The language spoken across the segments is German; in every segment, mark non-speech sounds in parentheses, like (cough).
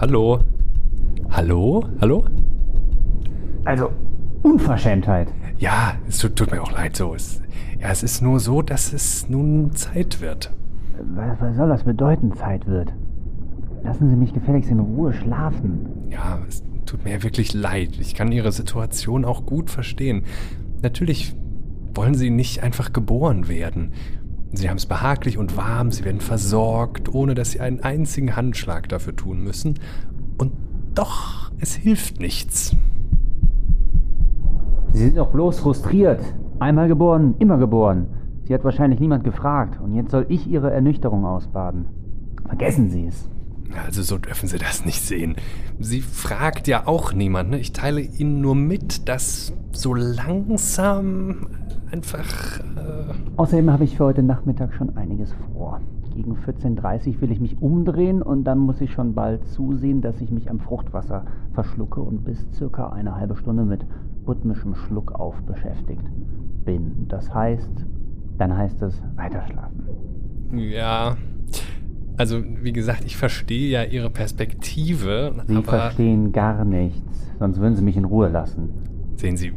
hallo. Hallo? Hallo? Also, Unverschämtheit. Ja, es tut, tut mir auch leid so. Es, ja, es ist nur so, dass es nun Zeit wird. Was, was soll das bedeuten, Zeit wird? Lassen Sie mich gefälligst in Ruhe schlafen. Ja, es tut mir wirklich leid. Ich kann Ihre Situation auch gut verstehen. Natürlich wollen Sie nicht einfach geboren werden. Sie haben es behaglich und warm, Sie werden versorgt, ohne dass Sie einen einzigen Handschlag dafür tun müssen. Und doch, es hilft nichts. Sie sind doch bloß frustriert. Einmal geboren, immer geboren. Sie hat wahrscheinlich niemand gefragt und jetzt soll ich Ihre Ernüchterung ausbaden. Vergessen Sie es. Also so dürfen Sie das nicht sehen. Sie fragt ja auch niemand. Ne? Ich teile Ihnen nur mit, dass so langsam einfach... Äh Außerdem habe ich für heute Nachmittag schon einiges vor. Gegen 14.30 Uhr will ich mich umdrehen und dann muss ich schon bald zusehen, dass ich mich am Fruchtwasser verschlucke und bis circa eine halbe Stunde mit rhythmischem Schluckauf beschäftigt bin. Das heißt, dann heißt es weiterschlafen. Ja, also wie gesagt, ich verstehe ja Ihre Perspektive. Sie verstehen gar nichts, sonst würden Sie mich in Ruhe lassen. Sehen Sie,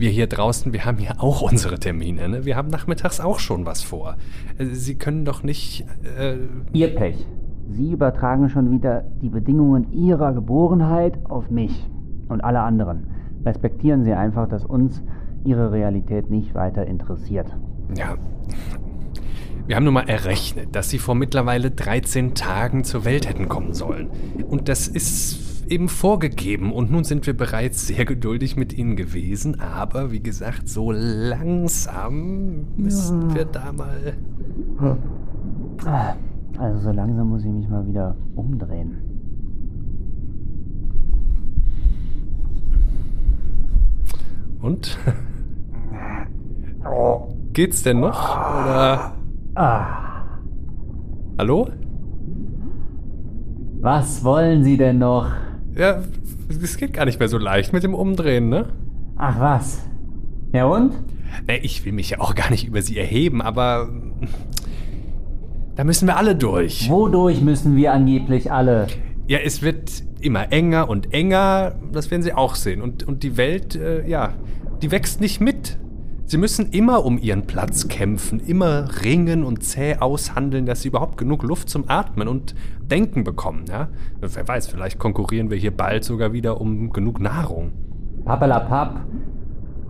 wir hier draußen, wir haben ja auch unsere Termine. Ne? Wir haben nachmittags auch schon was vor. Äh, Sie können doch nicht... Äh Ihr Pech. Sie übertragen schon wieder die Bedingungen Ihrer Geborenheit auf mich und alle anderen. Respektieren Sie einfach, dass uns Ihre Realität nicht weiter interessiert. Ja. Wir haben nun mal errechnet, dass Sie vor mittlerweile 13 Tagen zur Welt hätten kommen sollen. Und das ist eben vorgegeben. Und nun sind wir bereits sehr geduldig mit Ihnen gewesen. Aber wie gesagt, so langsam müssen ja. wir da mal. Also so langsam muss ich mich mal wieder umdrehen. Und? (laughs) Geht's denn noch? Oder? Ah. Hallo? Was wollen Sie denn noch? Ja, es geht gar nicht mehr so leicht mit dem Umdrehen, ne? Ach was? Ja und? Ich will mich ja auch gar nicht über Sie erheben, aber da müssen wir alle durch. Wodurch müssen wir angeblich alle? Ja, es wird immer enger und enger, das werden Sie auch sehen. Und, und die Welt, äh, ja, die wächst nicht mit. Sie müssen immer um ihren Platz kämpfen, immer ringen und zäh aushandeln, dass sie überhaupt genug Luft zum Atmen und Denken bekommen. Ja? Wer weiß, vielleicht konkurrieren wir hier bald sogar wieder um genug Nahrung. Pappelapapp.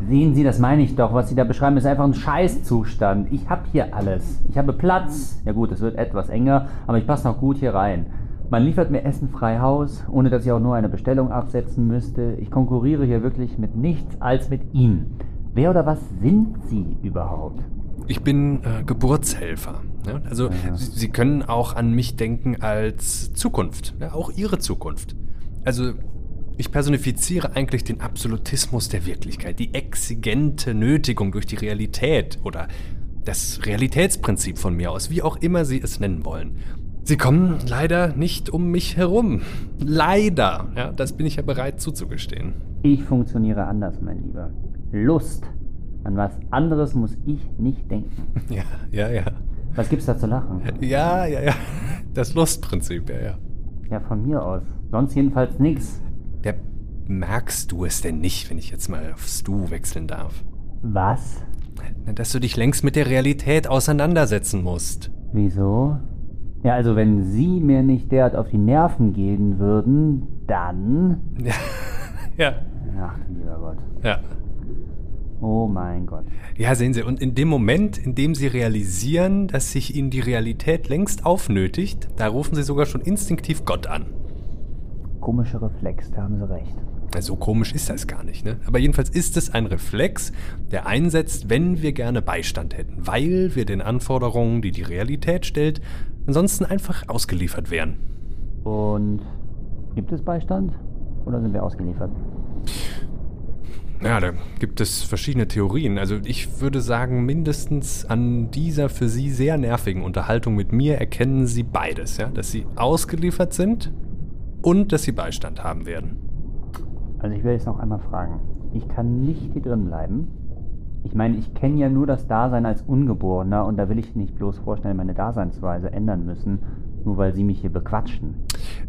Sehen Sie, das meine ich doch. Was Sie da beschreiben, ist einfach ein Scheißzustand. Ich habe hier alles. Ich habe Platz. Ja gut, es wird etwas enger, aber ich passe noch gut hier rein. Man liefert mir Essen frei Haus, ohne dass ich auch nur eine Bestellung absetzen müsste. Ich konkurriere hier wirklich mit nichts als mit Ihnen. Wer oder was sind Sie überhaupt? Ich bin äh, Geburtshelfer. Ja? Also ja. Sie, Sie, können auch an mich denken als Zukunft, ja? auch Ihre Zukunft. Also ich personifiziere eigentlich den Absolutismus der Wirklichkeit, die exigente Nötigung durch die Realität oder das Realitätsprinzip von mir aus, wie auch immer Sie es nennen wollen. Sie kommen leider nicht um mich herum. Leider. Ja, das bin ich ja bereit zuzugestehen. Ich funktioniere anders, mein Lieber. Lust. An was anderes muss ich nicht denken. (laughs) Ja, ja, ja. Was gibt's da zu lachen? Ja, ja, ja. Das Lustprinzip, ja, ja. Ja, von mir aus. Sonst jedenfalls nix. Ja, merkst du es denn nicht, wenn ich jetzt mal aufs Du wechseln darf? Was? Dass du dich längst mit der Realität auseinandersetzen musst. Wieso? Ja, also wenn Sie mir nicht derart auf die Nerven gehen würden, dann. (laughs) ja. Ach, lieber Gott. Ja. Oh mein Gott. Ja, sehen Sie, und in dem Moment, in dem Sie realisieren, dass sich Ihnen die Realität längst aufnötigt, da rufen Sie sogar schon instinktiv Gott an. Komischer Reflex, da haben Sie recht. So komisch ist das gar nicht, ne? Aber jedenfalls ist es ein Reflex, der einsetzt, wenn wir gerne Beistand hätten, weil wir den Anforderungen, die die Realität stellt, ansonsten einfach ausgeliefert wären. Und gibt es Beistand? Oder sind wir ausgeliefert? Ja, da gibt es verschiedene Theorien. Also ich würde sagen, mindestens an dieser für Sie sehr nervigen Unterhaltung mit mir erkennen Sie beides, ja? Dass Sie ausgeliefert sind und dass Sie Beistand haben werden. Also ich will jetzt noch einmal fragen. Ich kann nicht hier drin bleiben. Ich meine, ich kenne ja nur das Dasein als Ungeborener und da will ich nicht bloß vorstellen, meine Daseinsweise ändern müssen, Nur weil Sie mich hier bequatschen.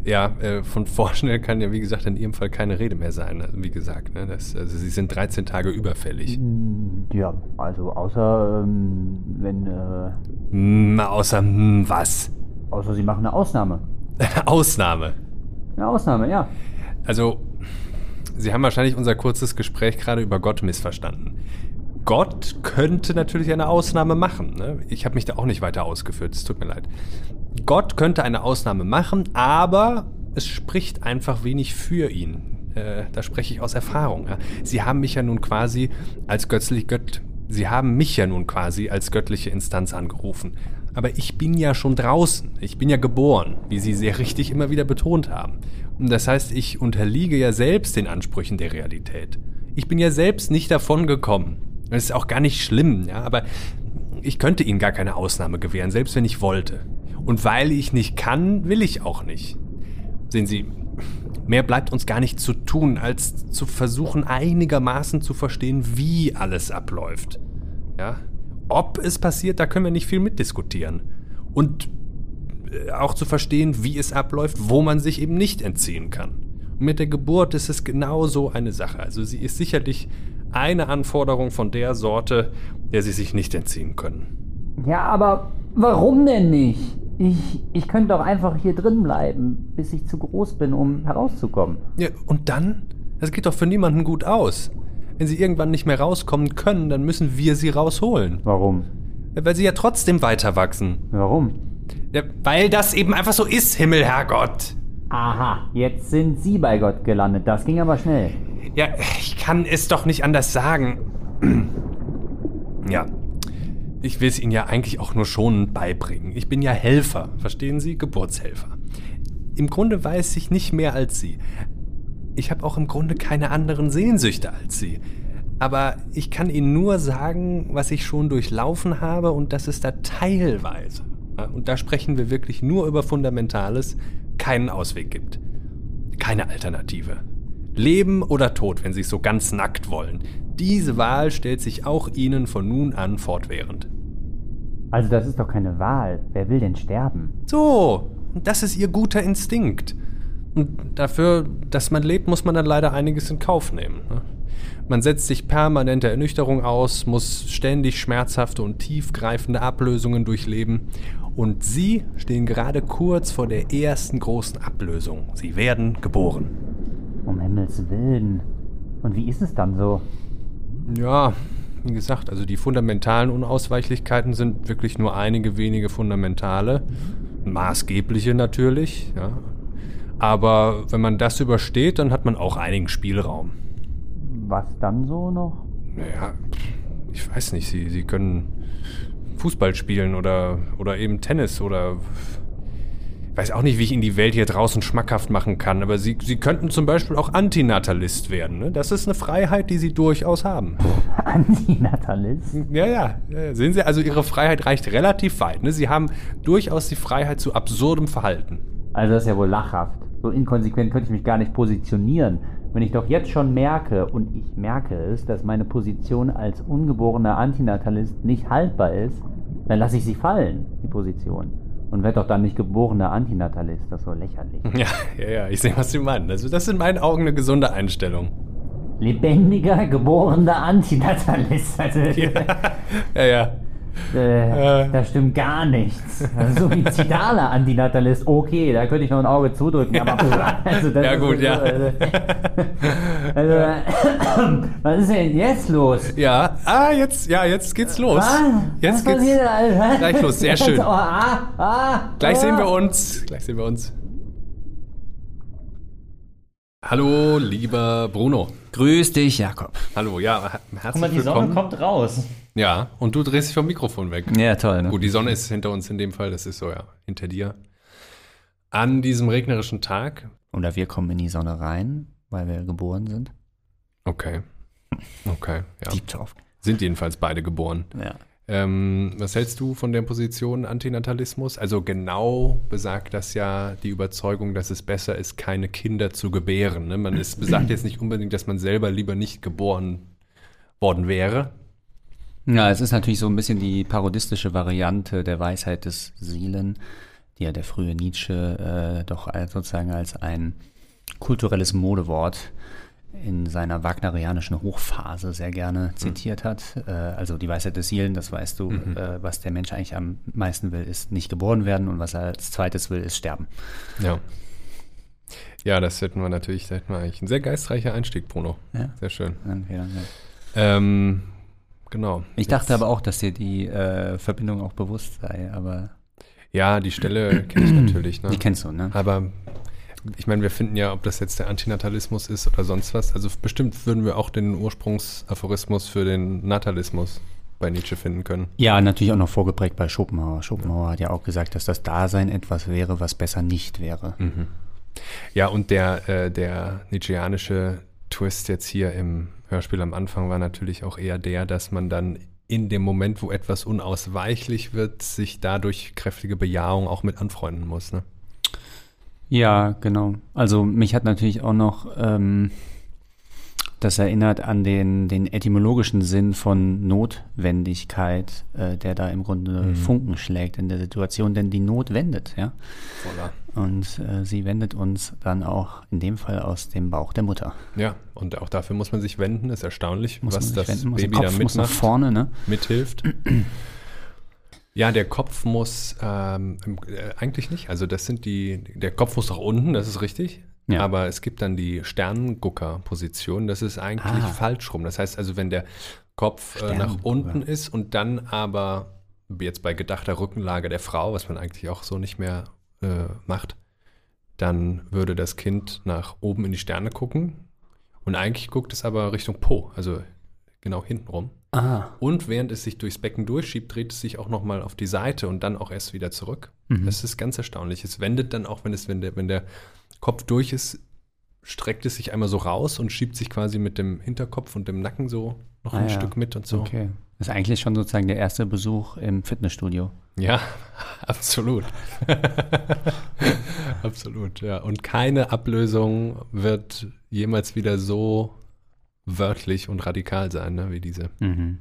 Ja, äh, von vorschnell kann ja, wie gesagt, in Ihrem Fall keine Rede mehr sein. Also, wie gesagt, ne, das, also Sie sind 13 Tage überfällig. Hm, Ja, also außer ähm, wenn, äh, außer was? außer Sie machen eine Ausnahme. Eine (laughs) Ausnahme. Eine Ausnahme, ja. Also, Sie haben wahrscheinlich unser kurzes Gespräch gerade über Gott missverstanden. Gott könnte natürlich eine Ausnahme machen. Ne? Ich habe mich da auch nicht weiter ausgeführt, es tut mir leid. Gott könnte eine Ausnahme machen, aber es spricht einfach wenig für ihn. Äh, da spreche ich aus Erfahrung. Ja? Sie haben mich ja nun quasi als göttlich Gött. Sie haben mich ja nun quasi als göttliche Instanz angerufen. Aber ich bin ja schon draußen. Ich bin ja geboren, wie Sie sehr richtig immer wieder betont haben. Und das heißt, ich unterliege ja selbst den Ansprüchen der Realität. Ich bin ja selbst nicht davon gekommen. Das ist auch gar nicht schlimm, ja, aber ich könnte Ihnen gar keine Ausnahme gewähren, selbst wenn ich wollte. Und weil ich nicht kann, will ich auch nicht. Sehen Sie, mehr bleibt uns gar nicht zu tun, als zu versuchen, einigermaßen zu verstehen, wie alles abläuft. Ja? Ob es passiert, da können wir nicht viel mitdiskutieren. Und äh, auch zu verstehen, wie es abläuft, wo man sich eben nicht entziehen kann. Und mit der Geburt ist es genau so eine Sache. Also sie ist sicherlich eine Anforderung von der Sorte, der sie sich nicht entziehen können. Ja, aber warum denn nicht? Ich, ich könnte doch einfach hier drin bleiben, bis ich zu groß bin, um herauszukommen. Ja, und dann? Das geht doch für niemanden gut aus. Wenn sie irgendwann nicht mehr rauskommen können, dann müssen wir sie rausholen. Warum? Weil sie ja trotzdem weiter wachsen. Warum? Ja, weil das eben einfach so ist, Himmel, Herrgott. Aha, jetzt sind Sie bei Gott gelandet. Das ging aber schnell. Ja, ich kann es doch nicht anders sagen. (clears throat) Ja. Ich will es Ihnen ja eigentlich auch nur schon beibringen. Ich bin ja Helfer, verstehen Sie? Geburtshelfer. Im Grunde weiß ich nicht mehr als Sie. Ich habe auch im Grunde keine anderen Sehnsüchte als Sie. Aber ich kann Ihnen nur sagen, was ich schon durchlaufen habe und das ist da teilweise, und da sprechen wir wirklich nur über Fundamentales, keinen Ausweg gibt. Keine Alternative. Leben oder Tod, wenn Sie es so ganz nackt wollen. Diese Wahl stellt sich auch Ihnen von nun an fortwährend. Also das ist doch keine Wahl. Wer will denn sterben? So, das ist Ihr guter Instinkt. Und dafür, dass man lebt, muss man dann leider einiges in Kauf nehmen. ne? Man setzt sich permanent der Ernüchterung aus, muss ständig schmerzhafte und tiefgreifende Ablösungen durchleben. Und Sie stehen gerade kurz vor der ersten großen Ablösung. Sie werden geboren. Um Himmels Willen. Und wie ist es dann so? Ja, wie gesagt, also die fundamentalen Unausweichlichkeiten sind wirklich nur einige wenige fundamentale, maßgebliche natürlich, ja. Aber wenn man das übersteht, dann hat man auch einigen Spielraum. Was dann so noch? Naja, ich weiß nicht, sie, sie können Fußball spielen oder, oder eben Tennis oder weiß auch nicht, wie ich Ihnen die Welt hier draußen schmackhaft machen kann, aber Sie, sie könnten zum Beispiel auch Antinatalist werden. Ne? Das ist eine Freiheit, die Sie durchaus haben. (laughs) Antinatalist? Ja, ja. Sehen Sie, also Ihre Freiheit reicht relativ weit. Ne? Sie haben durchaus die Freiheit zu absurdem Verhalten. Also das ist ja wohl lachhaft. So inkonsequent könnte ich mich gar nicht positionieren. Wenn ich doch jetzt schon merke, und ich merke es, dass meine Position als ungeborener Antinatalist nicht haltbar ist, dann lasse ich sie fallen, die Position. Und werde doch dann nicht geborener Antinatalist. Das ist so lächerlich. Ja, ja, ja, ich sehe, was Sie meinen. Also das ist in meinen Augen eine gesunde Einstellung. Lebendiger, geborener Antinatalist. Also, Ja, (laughs) ja. Äh, da stimmt gar nichts. Also, suizidaler Antinatalist, okay, da könnte ich noch ein Auge zudrücken. Aber (laughs) also, das Ja, ist gut, so, ja. Also, (laughs) also, was ist denn jetzt los? Ja, ah, jetzt, ja, jetzt geht's los. Was? Jetzt Was passiert geht's. Alter? gleich los, sehr schön. Oh, ah, ah, Gleich sehen wir ah. uns. Gleich sehen wir uns. Hallo, lieber Bruno. Grüß dich, Jakob. Hallo, ja, her- Guck herzlich mal, die Sonne willkommen. kommt raus. Ja, und du drehst dich vom Mikrofon weg. Ja, toll, ne? Gut, die Sonne ist hinter uns in dem Fall, das ist so, ja, hinter dir. An diesem regnerischen Tag. Oder wir kommen in die Sonne rein, weil wir geboren sind. Okay. Okay, ja. Deep Talk. Sind jedenfalls beide geboren. Ja. Ähm, was hältst du von der Position Antinatalismus? Also genau besagt das ja die Überzeugung, dass es besser ist, keine Kinder zu gebären. Ne? Man ist, besagt jetzt nicht unbedingt, dass man selber lieber nicht geboren worden wäre. Ja, es ist natürlich so ein bisschen die parodistische Variante der Weisheit des Seelen, die ja der frühe Nietzsche äh, doch als, sozusagen als ein kulturelles Modewort in seiner wagnerianischen Hochphase sehr gerne zitiert hat. Äh, also die Weisheit des Seelen, das weißt du, Mhm. äh, was der Mensch eigentlich am meisten will, ist nicht geboren werden und was er als zweites will, ist sterben. Ja. Ja, das hätten wir natürlich, da hätten wir eigentlich ein sehr geistreicher Einstieg, Bruno. Ja. Sehr schön. Okay, dann, ja. Ähm, genau. Ich dachte aber auch, dass dir die äh, Verbindung auch bewusst sei, aber Ja, die Stelle kenne ich (clears throat) natürlich. Ne? die kennst du, ne? Aber ich meine, wir finden ja, ob das jetzt der Antinatalismus ist oder sonst was. Also bestimmt würden wir auch den Ursprungsaphorismus für den Natalismus bei Nietzsche finden können. Ja, natürlich auch noch vorgeprägt bei Schopenhauer. Schopenhauer hat ja auch gesagt, dass das Dasein etwas wäre, was besser nicht wäre. Ja, und der, äh, der Nietzscheanische Twist jetzt hier im Hörspiel am Anfang war natürlich auch eher der, dass man dann in dem Moment, wo etwas unausweichlich wird, sich dadurch kräftige Bejahung auch mit anfreunden muss. Ne? Ja, genau. Also mich hat natürlich auch noch ähm, das erinnert an den, den etymologischen Sinn von Notwendigkeit, äh, der da im Grunde Funken schlägt in der Situation, denn die Not wendet, ja. Voller. Und äh, sie wendet uns dann auch in dem Fall aus dem Bauch der Mutter. Ja, und auch dafür muss man sich wenden. Ist erstaunlich, Muss was das wenden, Baby da mitmacht. vorne, ne? mithilft. Ja, der Kopf muss ähm, äh, eigentlich nicht. Also das sind die, der Kopf muss nach unten, das ist richtig. Ja. Aber es gibt dann die Sternengucker-Position, das ist eigentlich Ah. falsch rum. Das heißt also, wenn der Kopf äh, nach unten ist und dann aber jetzt bei gedachter Rückenlage der Frau, was man eigentlich auch so nicht mehr äh, macht, dann würde das Kind nach oben in die Sterne gucken und eigentlich guckt es aber Richtung Po, also genau hinten rum. Ah. Und während es sich durchs Becken durchschiebt, dreht es sich auch nochmal auf die Seite und dann auch erst wieder zurück. Mhm. Das ist ganz erstaunlich. Es wendet dann auch, wenn, es, wenn, der, wenn der Kopf durch ist, streckt es sich einmal so raus und schiebt sich quasi mit dem Hinterkopf und dem Nacken so noch Ah, ein ja. Stück mit und so. Okay. Das ist eigentlich schon sozusagen der erste Besuch im Fitnessstudio. Ja, (laughs) absolut. (laughs) absolut, ja. Und keine Ablösung wird jemals wieder so wörtlich und radikal sein, ne, wie diese. Mhm.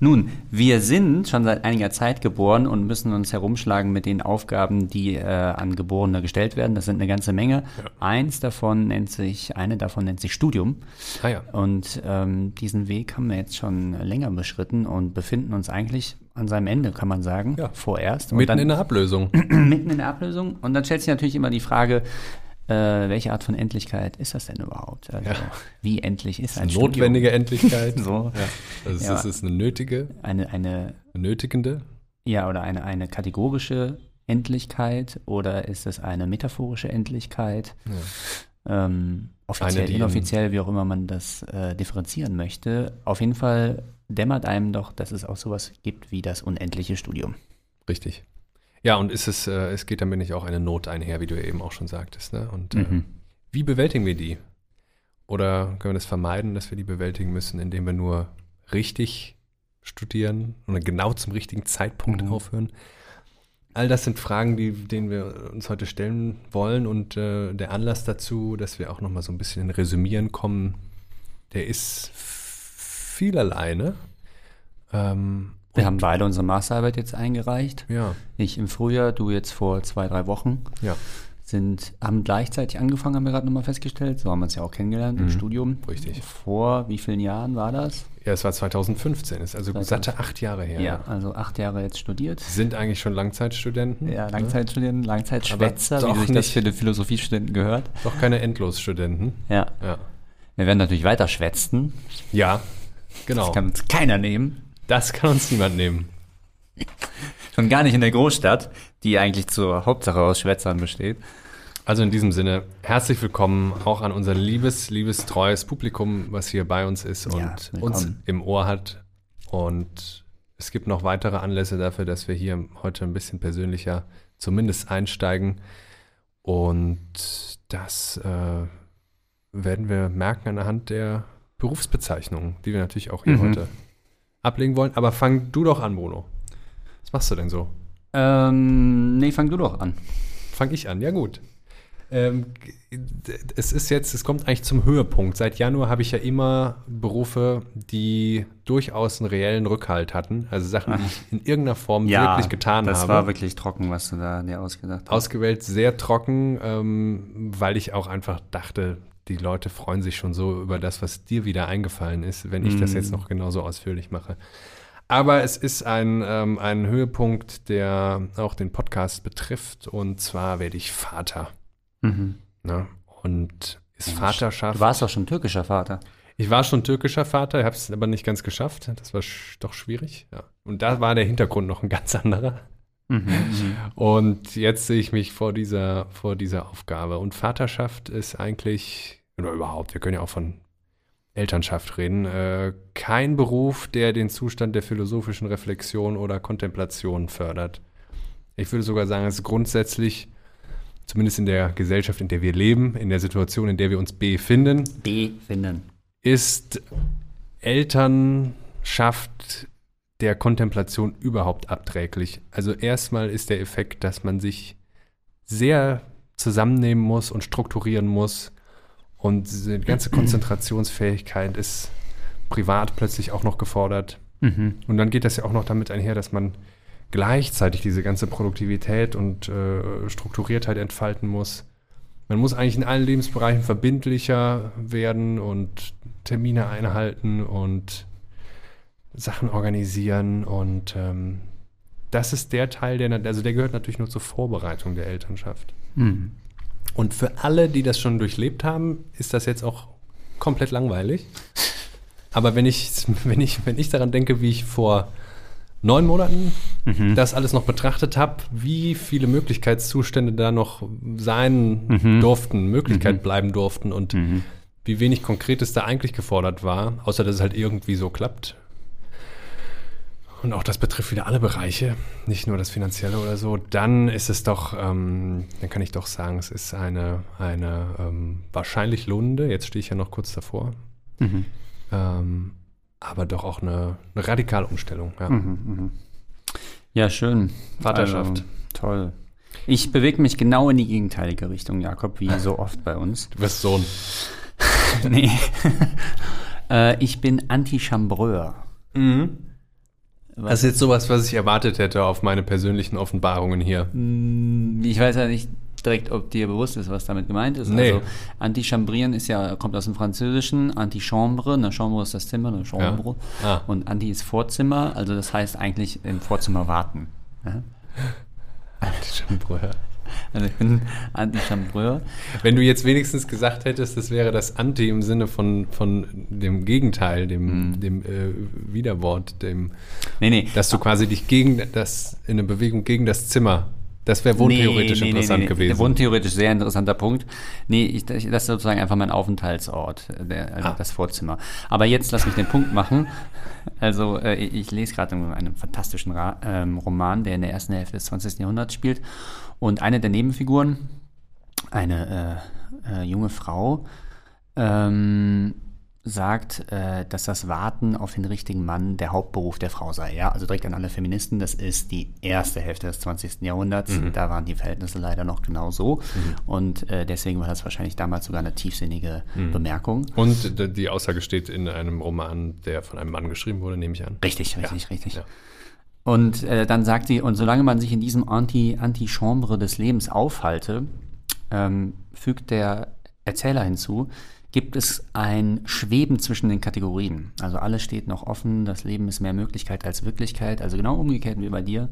Nun, wir sind schon seit einiger Zeit geboren und müssen uns herumschlagen mit den Aufgaben, die äh, an Geborene gestellt werden. Das sind eine ganze Menge. Eins davon nennt sich, eine davon nennt sich Studium. Ah ja. Und ähm, diesen Weg haben wir jetzt schon länger beschritten und befinden uns eigentlich an seinem Ende, kann man sagen. Ja. Vorerst. Und Mitten dann, in der Ablösung. (clears throat) mitten in der Ablösung. Und dann stellt sich natürlich immer die Frage, äh, welche Art von Endlichkeit ist das denn überhaupt? Also, Ja. wie endlich ist ein Eine notwendige Endlichkeit. (laughs) So. Ja. Also Ja. es ist eine nötige, Studium? Eine, eine nötigende. Ja, oder eine, eine kategorische Endlichkeit oder ist es eine metaphorische Endlichkeit? Ähm, offiziell, Eine, inoffiziell, wie auch immer man das äh, differenzieren möchte. Auf jeden Fall dämmert einem doch, dass es auch sowas gibt wie das unendliche Studium. Richtig. Ja, und ist es, äh, es geht damit nicht auch eine Not einher, wie du eben auch schon sagtest. Ne? Und äh, Mhm. wie bewältigen wir die? Oder können wir das vermeiden, dass wir die bewältigen müssen, indem wir nur richtig studieren und genau zum richtigen Zeitpunkt Mhm. aufhören? All das sind Fragen, die, denen wir uns heute stellen wollen und äh, der Anlass dazu, dass wir auch noch mal so ein bisschen in Resümieren kommen, der ist vielerlei, ne? Ähm, Wir haben beide unsere Masterarbeit jetzt eingereicht. ja, Ich im Frühjahr, du jetzt vor zwei, drei Wochen. ja, Sind, haben gleichzeitig angefangen, haben wir gerade nochmal festgestellt. So haben wir uns ja auch kennengelernt im Mhm. Studium. Richtig. Vor wie vielen Jahren war das? ja, es war 2015, ist also satte acht Jahre her. Ja, also acht Jahre jetzt studiert. Sind eigentlich schon Langzeitstudenten. Ja, ne? Langzeitstudenten, Langzeitschwätzer, wie sich das nicht- für den Philosophiestudenten gehört. Doch keine Endlosstudenten. Ja. Ja, Wir werden natürlich weiter schwätzen. ja genau. Das kann uns keiner nehmen. Das kann uns niemand nehmen. Schon gar nicht in der Großstadt, die eigentlich zur Hauptsache aus Schwätzern besteht. Also in diesem Sinne, herzlich willkommen auch an unser liebes, liebes, treues Publikum, was hier bei uns ist und Ja, uns im Ohr hat. Und es gibt noch weitere Anlässe dafür, dass wir hier heute ein bisschen persönlicher zumindest einsteigen. Und das äh, werden wir merken anhand der Berufsbezeichnungen, die wir natürlich auch hier Mhm. heute ablegen wollen. Aber fang du doch an, Bruno. Was machst du denn so? Ähm, nee, fang du doch an. Fang ich an, ja gut. Ähm, es ist jetzt, es kommt eigentlich zum Höhepunkt. Seit Januar habe ich ja immer Berufe, die durchaus einen reellen Rückhalt hatten. Also Sachen, die ich in irgendeiner Form Ja, wirklich getan das habe. war wirklich trocken, was du da dir ausgedacht hast. Ausgewählt, sehr trocken, ähm, weil ich auch einfach dachte, die Leute freuen sich schon so über das, was dir wieder eingefallen ist, wenn ich das Mhm. jetzt noch genauso ausführlich mache. Aber es ist ein, ähm, ein Höhepunkt, der auch den Podcast betrifft. Und zwar werde ich Vater. Mhm. Ne? Und ist Vaterschaft. Du warst doch schon türkischer Vater. Ich war schon türkischer Vater, habe es aber nicht ganz geschafft. Das war doch schwierig. Ja. Und da war der Hintergrund noch ein ganz anderer. Mhm. Und jetzt sehe ich mich vor dieser, vor dieser Aufgabe. Und Vaterschaft ist eigentlich, oder überhaupt, wir können ja auch von Elternschaft reden, äh, kein Beruf, der den Zustand der philosophischen Reflexion oder Kontemplation fördert. Ich würde sogar sagen, es ist grundsätzlich, zumindest in der Gesellschaft, in der wir leben, in der Situation, in der wir uns befinden, Befinden. ist Elternschaft der Kontemplation überhaupt abträglich. Also erstmal ist der Effekt, dass man sich sehr zusammennehmen muss und strukturieren muss und die ganze Konzentrationsfähigkeit ist privat plötzlich auch noch gefordert. Mhm. Und dann geht das ja auch noch damit einher, dass man gleichzeitig diese ganze Produktivität und äh, Strukturiertheit entfalten muss. Man muss eigentlich in allen Lebensbereichen verbindlicher werden und Termine einhalten und Sachen organisieren. Und ähm, das ist der Teil, der, also der gehört natürlich nur zur Vorbereitung der Elternschaft. Mhm. Und für alle, die das schon durchlebt haben, ist das jetzt auch komplett langweilig. Aber wenn ich, (laughs) wenn ich, wenn ich daran denke, wie ich vor neun Monaten Mhm. das alles noch betrachtet habe, wie viele Möglichkeitszustände da noch sein Mhm. durften, Möglichkeit Mhm. bleiben durften und Mhm. wie wenig Konkretes da eigentlich gefordert war, außer dass es halt irgendwie so klappt. Und auch das betrifft wieder alle Bereiche, nicht nur das Finanzielle oder so. Dann ist es doch, ähm, dann kann ich doch sagen, es ist eine, eine ähm, wahrscheinlich lohnende, jetzt stehe ich ja noch kurz davor, Mhm. ähm, aber doch auch eine, eine radikale Umstellung. Ja. Mhm. Mhm. Ja, schön. Vaterschaft. Also, toll. Ich bewege mich genau in die gegenteilige Richtung, Jakob, wie so oft bei uns. Du bist Sohn. (laughs) nee. (laughs) äh, ich bin Anti-Chambreur. Mhm. Das ist jetzt sowas, was ich erwartet hätte auf meine persönlichen Offenbarungen hier. Mm, Ich weiß ja nicht direkt, ob dir bewusst ist, was damit gemeint ist. Nee. Also Anti-Chambrieren ist ja, kommt aus dem Französischen, Anti-Chambre, eine Chambre ist das Zimmer, eine Chambre. Ah. Und Anti ist Vorzimmer, also das heißt eigentlich im Vorzimmer warten. Ja? (laughs) Also ich bin Anti-Chambreur. Wenn du jetzt wenigstens gesagt hättest, das wäre das Anti im Sinne von, von dem Gegenteil, dem, Mhm. dem äh, Widerwort, dem, Nee, nee. dass du quasi dich gegen das, in eine Bewegung gegen das Zimmer, das wäre wohntheoretisch Nee, nee, interessant nee, gewesen. Wohntheoretisch sehr interessanter Punkt. Nee, ich, das ist sozusagen einfach mein Aufenthaltsort, äh, der, also Ah. das Vorzimmer. Aber jetzt lass mich den Punkt machen. Also äh, ich lese gerade in einem fantastischen Ra ähm, Roman, der in der ersten Hälfte des 20. Jahrhunderts spielt. Und eine der Nebenfiguren, eine äh, äh, junge Frau, ähm, sagt, äh, dass das Warten auf den richtigen Mann der Hauptberuf der Frau sei. Ja, also direkt an alle Feministen, das ist die erste Hälfte des 20. Jahrhunderts. Da waren die Verhältnisse leider noch genau so. Und äh, deswegen war das wahrscheinlich damals sogar eine tiefsinnige Bemerkung. Und die Aussage steht in einem Roman, der von einem Mann geschrieben wurde, nehme ich an. Richtig, richtig, richtig. Ja. Und äh, dann sagt sie, und solange man sich in diesem Anti- Anti-Chambre des Lebens aufhalte, ähm, fügt der Erzähler hinzu, gibt es ein Schweben zwischen den Kategorien. Also alles steht noch offen, das Leben ist mehr Möglichkeit als Wirklichkeit, also genau umgekehrt wie bei dir.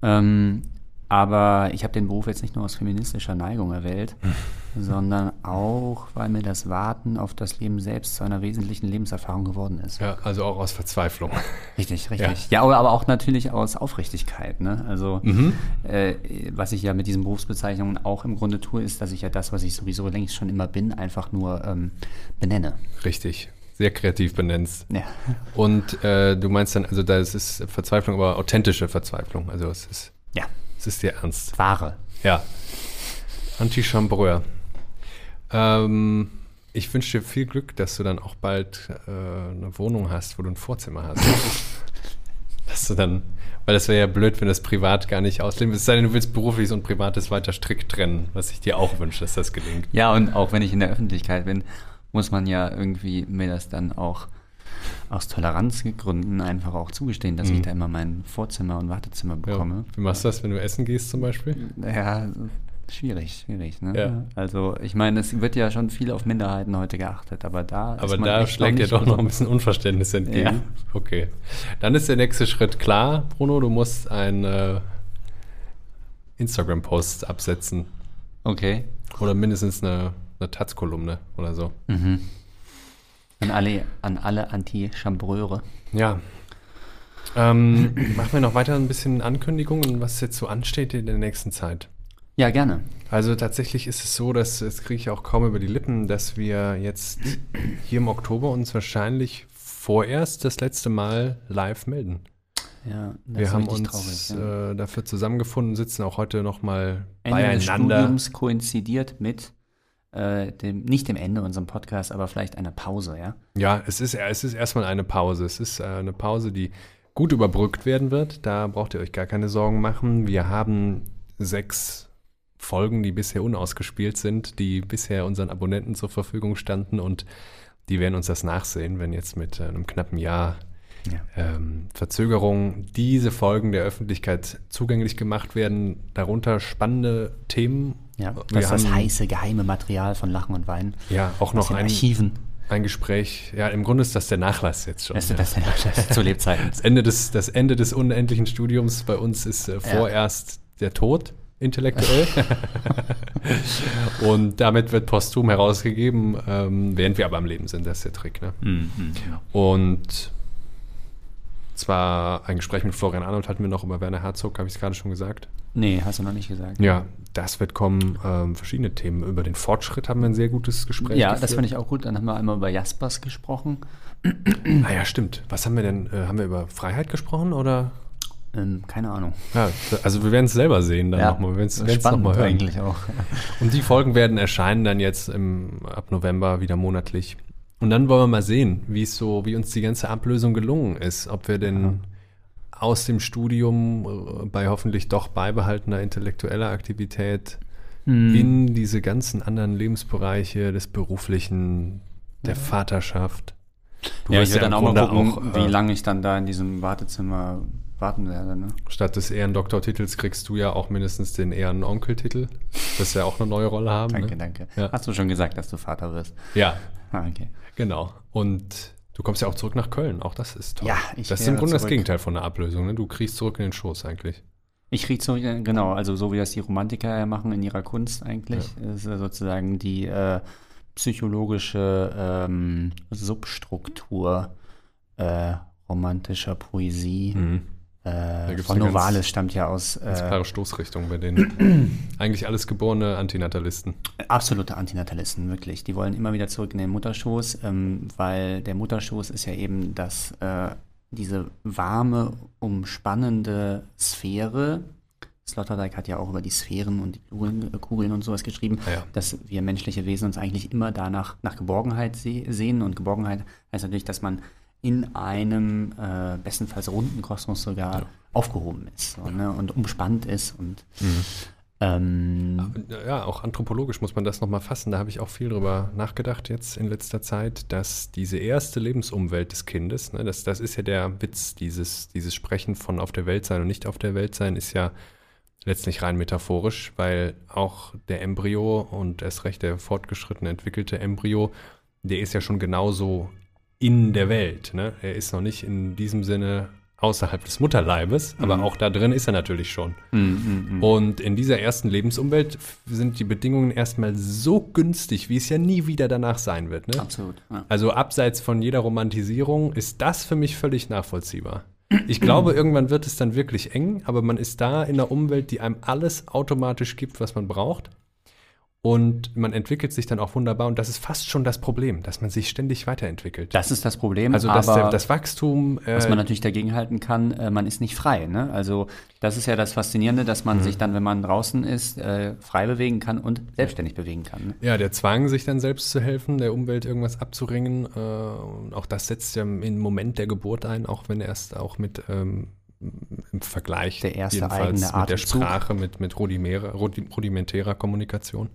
Ähm, aber ich habe den Beruf jetzt nicht nur aus feministischer Neigung erwählt, (laughs) sondern auch, weil mir das Warten auf das Leben selbst zu einer wesentlichen Lebenserfahrung geworden ist. Ja, also auch aus Verzweiflung. Richtig, richtig. Ja, aber aber auch natürlich aus Aufrichtigkeit. Ne? Also, Mhm. äh, was ich ja mit diesen Berufsbezeichnungen auch im Grunde tue, ist, dass ich ja das, was ich sowieso längst schon immer bin, einfach nur ähm, benenne. Richtig. Sehr kreativ benennst. Ja. Und äh, du meinst dann, also da ist Verzweiflung, aber authentische Verzweiflung. Also es ist, Ja, es ist dir ernst. Ware. Ja. Anti-Chambreur. Ähm, ich wünsche dir viel Glück, dass du dann auch bald äh, eine Wohnung hast, wo du ein Vorzimmer hast. Das (laughs) dass du dann, weil das wäre ja blöd, wenn das privat gar nicht ausleben Es sei denn, du willst beruflich und privates weiter strikt trennen, was ich dir auch wünsche, dass das gelingt. Ja, und auch wenn ich in der Öffentlichkeit bin, muss man ja irgendwie mir das dann auch aus Toleranzgründen einfach auch zugestehen, dass mhm. ich da immer mein Vorzimmer und Wartezimmer bekomme. Ja. Wie machst du das, wenn du essen gehst zum Beispiel? Ja, schwierig, schwierig. Ne? Ja. Also ich meine, es wird ja schon viel auf Minderheiten heute geachtet, aber da Aber da schlägt ja doch noch ein bisschen Unverständnis entgegen. Ja. Okay. Dann ist der nächste Schritt klar, Bruno, du musst einen äh, Instagram-Post absetzen. Okay. Oder mindestens eine, eine Taz-Kolumne oder so. Mhm. An alle, an alle Anti-Chambreure. Ja. Ähm, (clears throat) machen wir noch weiter ein bisschen Ankündigungen, was jetzt so ansteht in der nächsten Zeit. Ja, gerne. Also tatsächlich ist es so, dass das kriege ich auch kaum über die Lippen, dass wir jetzt hier im Oktober uns wahrscheinlich vorerst das letzte Mal live melden. Ja, das wir haben uns traurig, ja. äh, dafür zusammengefunden, sitzen auch heute nochmal beieinander. Des Studiums koinzidiert mit äh, dem, nicht dem Ende unserem Podcast, aber vielleicht einer Pause, ja? Ja, es ist, es ist erstmal eine Pause. Es ist äh, eine Pause, die gut überbrückt werden wird. Da braucht ihr euch gar keine Sorgen machen. Wir haben sechs Folgen, die bisher unausgespielt sind, die bisher unseren Abonnenten zur Verfügung standen und die werden uns das nachsehen, wenn jetzt mit einem knappen Jahr ja. ähm, Verzögerung diese Folgen der Öffentlichkeit zugänglich gemacht werden. Darunter spannende Themen ja, das ist das heiße, geheime Material von Lachen und Weinen. Ja, auch noch ein, Archiven. ein Gespräch. Ja, im Grunde ist das der Nachlass jetzt schon. Das ist das der Nachlass zu Lebzeiten. Das Ende des, das Ende des unendlichen Studiums bei uns ist äh, vorerst ja. der Tod, intellektuell. (laughs) und damit wird posthum herausgegeben, ähm, während wir aber am Leben sind. Das ist der Trick. Ne? Mhm. Und zwar ein Gespräch mit Florian Arnold hatten wir noch über Werner Herzog, habe ich es gerade schon gesagt. Nee, hast du noch nicht gesagt. Ja, das wird kommen. Ähm, verschiedene Themen. Über den Fortschritt haben wir ein sehr gutes Gespräch. Ja, geführt. das fand ich auch gut. Dann haben wir einmal über Jaspers gesprochen. ah ja, stimmt. Was haben wir denn? Äh, haben wir über Freiheit gesprochen oder? Ähm, keine Ahnung. Ja, also wir werden es selber sehen dann ja, nochmal. Wir werden es nochmal hören. eigentlich auch. Und die Folgen werden erscheinen dann jetzt im, ab November wieder monatlich. Und dann wollen wir mal sehen, wie es so, wie uns die ganze Ablösung gelungen ist. Ob wir denn ja aus dem Studium äh, bei hoffentlich doch beibehaltener intellektueller Aktivität hm. in diese ganzen anderen Lebensbereiche des Beruflichen, der ja. Vaterschaft. Du ja, ich werde dann auch mal gucken, auch, wie äh, lange ich dann da in diesem Wartezimmer warten werde. Ne? Statt des Ehrendoktortitels kriegst du ja auch mindestens den Ehrenonkeltitel. Das ja auch eine neue Rolle haben. danke, ne? danke. Ja. Hast du schon gesagt, dass du Vater wirst? Ja. Ah, okay. Genau. Und Du kommst ja auch zurück nach Köln, auch das ist toll. Ja, ich Das ist im Grunde zurück. das Gegenteil von der Ablösung, ne? Du kriegst zurück in den Schoß eigentlich. Ich krieg zurück, genau, also so wie das die Romantiker ja machen in ihrer Kunst eigentlich, ja. ist sozusagen die äh, psychologische ähm, Substruktur äh, romantischer Poesie. Mhm äh, von Novalis stammt ja aus. Äh, klare Stoßrichtung bei denen. (clears throat) Eigentlich alles geborene Antinatalisten. Absolute Antinatalisten, wirklich. Die wollen immer wieder zurück in den Mutterschoß, ähm, weil der Mutterschoß ist ja eben das, äh, diese warme, umspannende Sphäre. Sloterdijk hat ja auch über die Sphären und die Kugeln, äh, und sowas geschrieben, ja. dass wir menschliche Wesen uns eigentlich immer danach nach Geborgenheit se sehen. Und Geborgenheit heißt natürlich, dass man in einem äh, bestenfalls runden Kosmos sogar ja. aufgehoben ist so, ne? und umspannt ist und mhm. ähm, ja, auch anthropologisch muss man das nochmal fassen. Da habe ich auch viel drüber nachgedacht jetzt in letzter Zeit, dass diese erste Lebensumwelt des Kindes, ne, das, das ist ja der Witz, dieses, dieses Sprechen von auf der Welt sein und nicht auf der Welt sein, ist ja letztlich rein metaphorisch, weil auch der Embryo und erst recht der fortgeschrittene entwickelte Embryo, der ist ja schon genauso in der Welt. Ne? Er ist noch nicht in diesem Sinne außerhalb des Mutterleibes, aber mhm. auch da drin ist er natürlich schon. Mhm, mhm, mhm, Und in dieser ersten Lebensumwelt sind die Bedingungen erstmal so günstig, wie es ja nie wieder danach sein wird. Ne? Absolut. Ja. Also abseits von jeder Romantisierung ist das für mich völlig nachvollziehbar. Ich glaube, irgendwann wird es dann wirklich eng, aber man ist da in einer Umwelt, die einem alles automatisch gibt, was man braucht. Und man entwickelt sich dann auch wunderbar. Und das ist fast schon das Problem, dass man sich ständig weiterentwickelt. Das ist das Problem. Also das, der, das Wachstum. Äh, was man natürlich dagegen halten kann, äh, man ist nicht frei. Ne? Also das ist ja das Faszinierende, dass man mhm. sich dann, wenn man draußen ist, äh, frei bewegen kann und selbstständig bewegen kann. Ne? Ja, der Zwang, sich dann selbst zu helfen, der Umwelt irgendwas abzuringen. Äh, auch das setzt ja im Moment der Geburt ein, auch wenn erst auch mit ähm, im Vergleich Der erste jedenfalls eigene mit der. Sprache, mit, mit rudimentärer Kommunikation.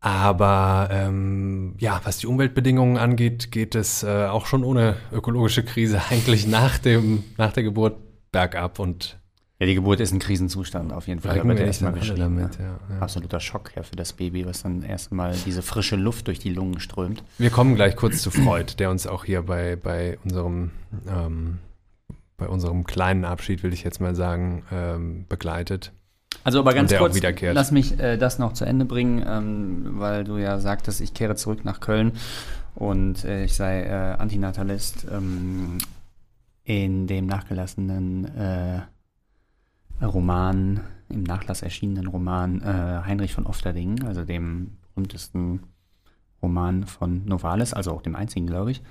Aber ähm, ja, was die Umweltbedingungen angeht, geht es äh, auch schon ohne ökologische Krise (laughs) eigentlich nach, dem, nach der Geburt bergab und Ja, die Geburt ist ein Krisenzustand auf jeden Fall. Da wird erstmal alle beschrieben. damit, ja, ja. Absoluter Schock ja, für das Baby, was dann erstmal diese frische Luft durch die Lungen strömt. Wir kommen gleich kurz zu Freud, der uns auch hier bei, bei unserem ähm, bei unserem kleinen Abschied, will ich jetzt mal sagen, ähm, begleitet. Also aber ganz kurz, wiederkehrt. lass mich äh, das noch zu Ende bringen, ähm, weil du ja sagtest, ich kehre zurück nach Köln und äh, ich sei äh, Antinatalist. Ähm, in dem nachgelassenen äh, Roman, im Nachlass erschienenen Roman äh, Heinrich von Ofterding, also dem berühmtesten Roman von Novalis, also auch dem einzigen, glaube ich,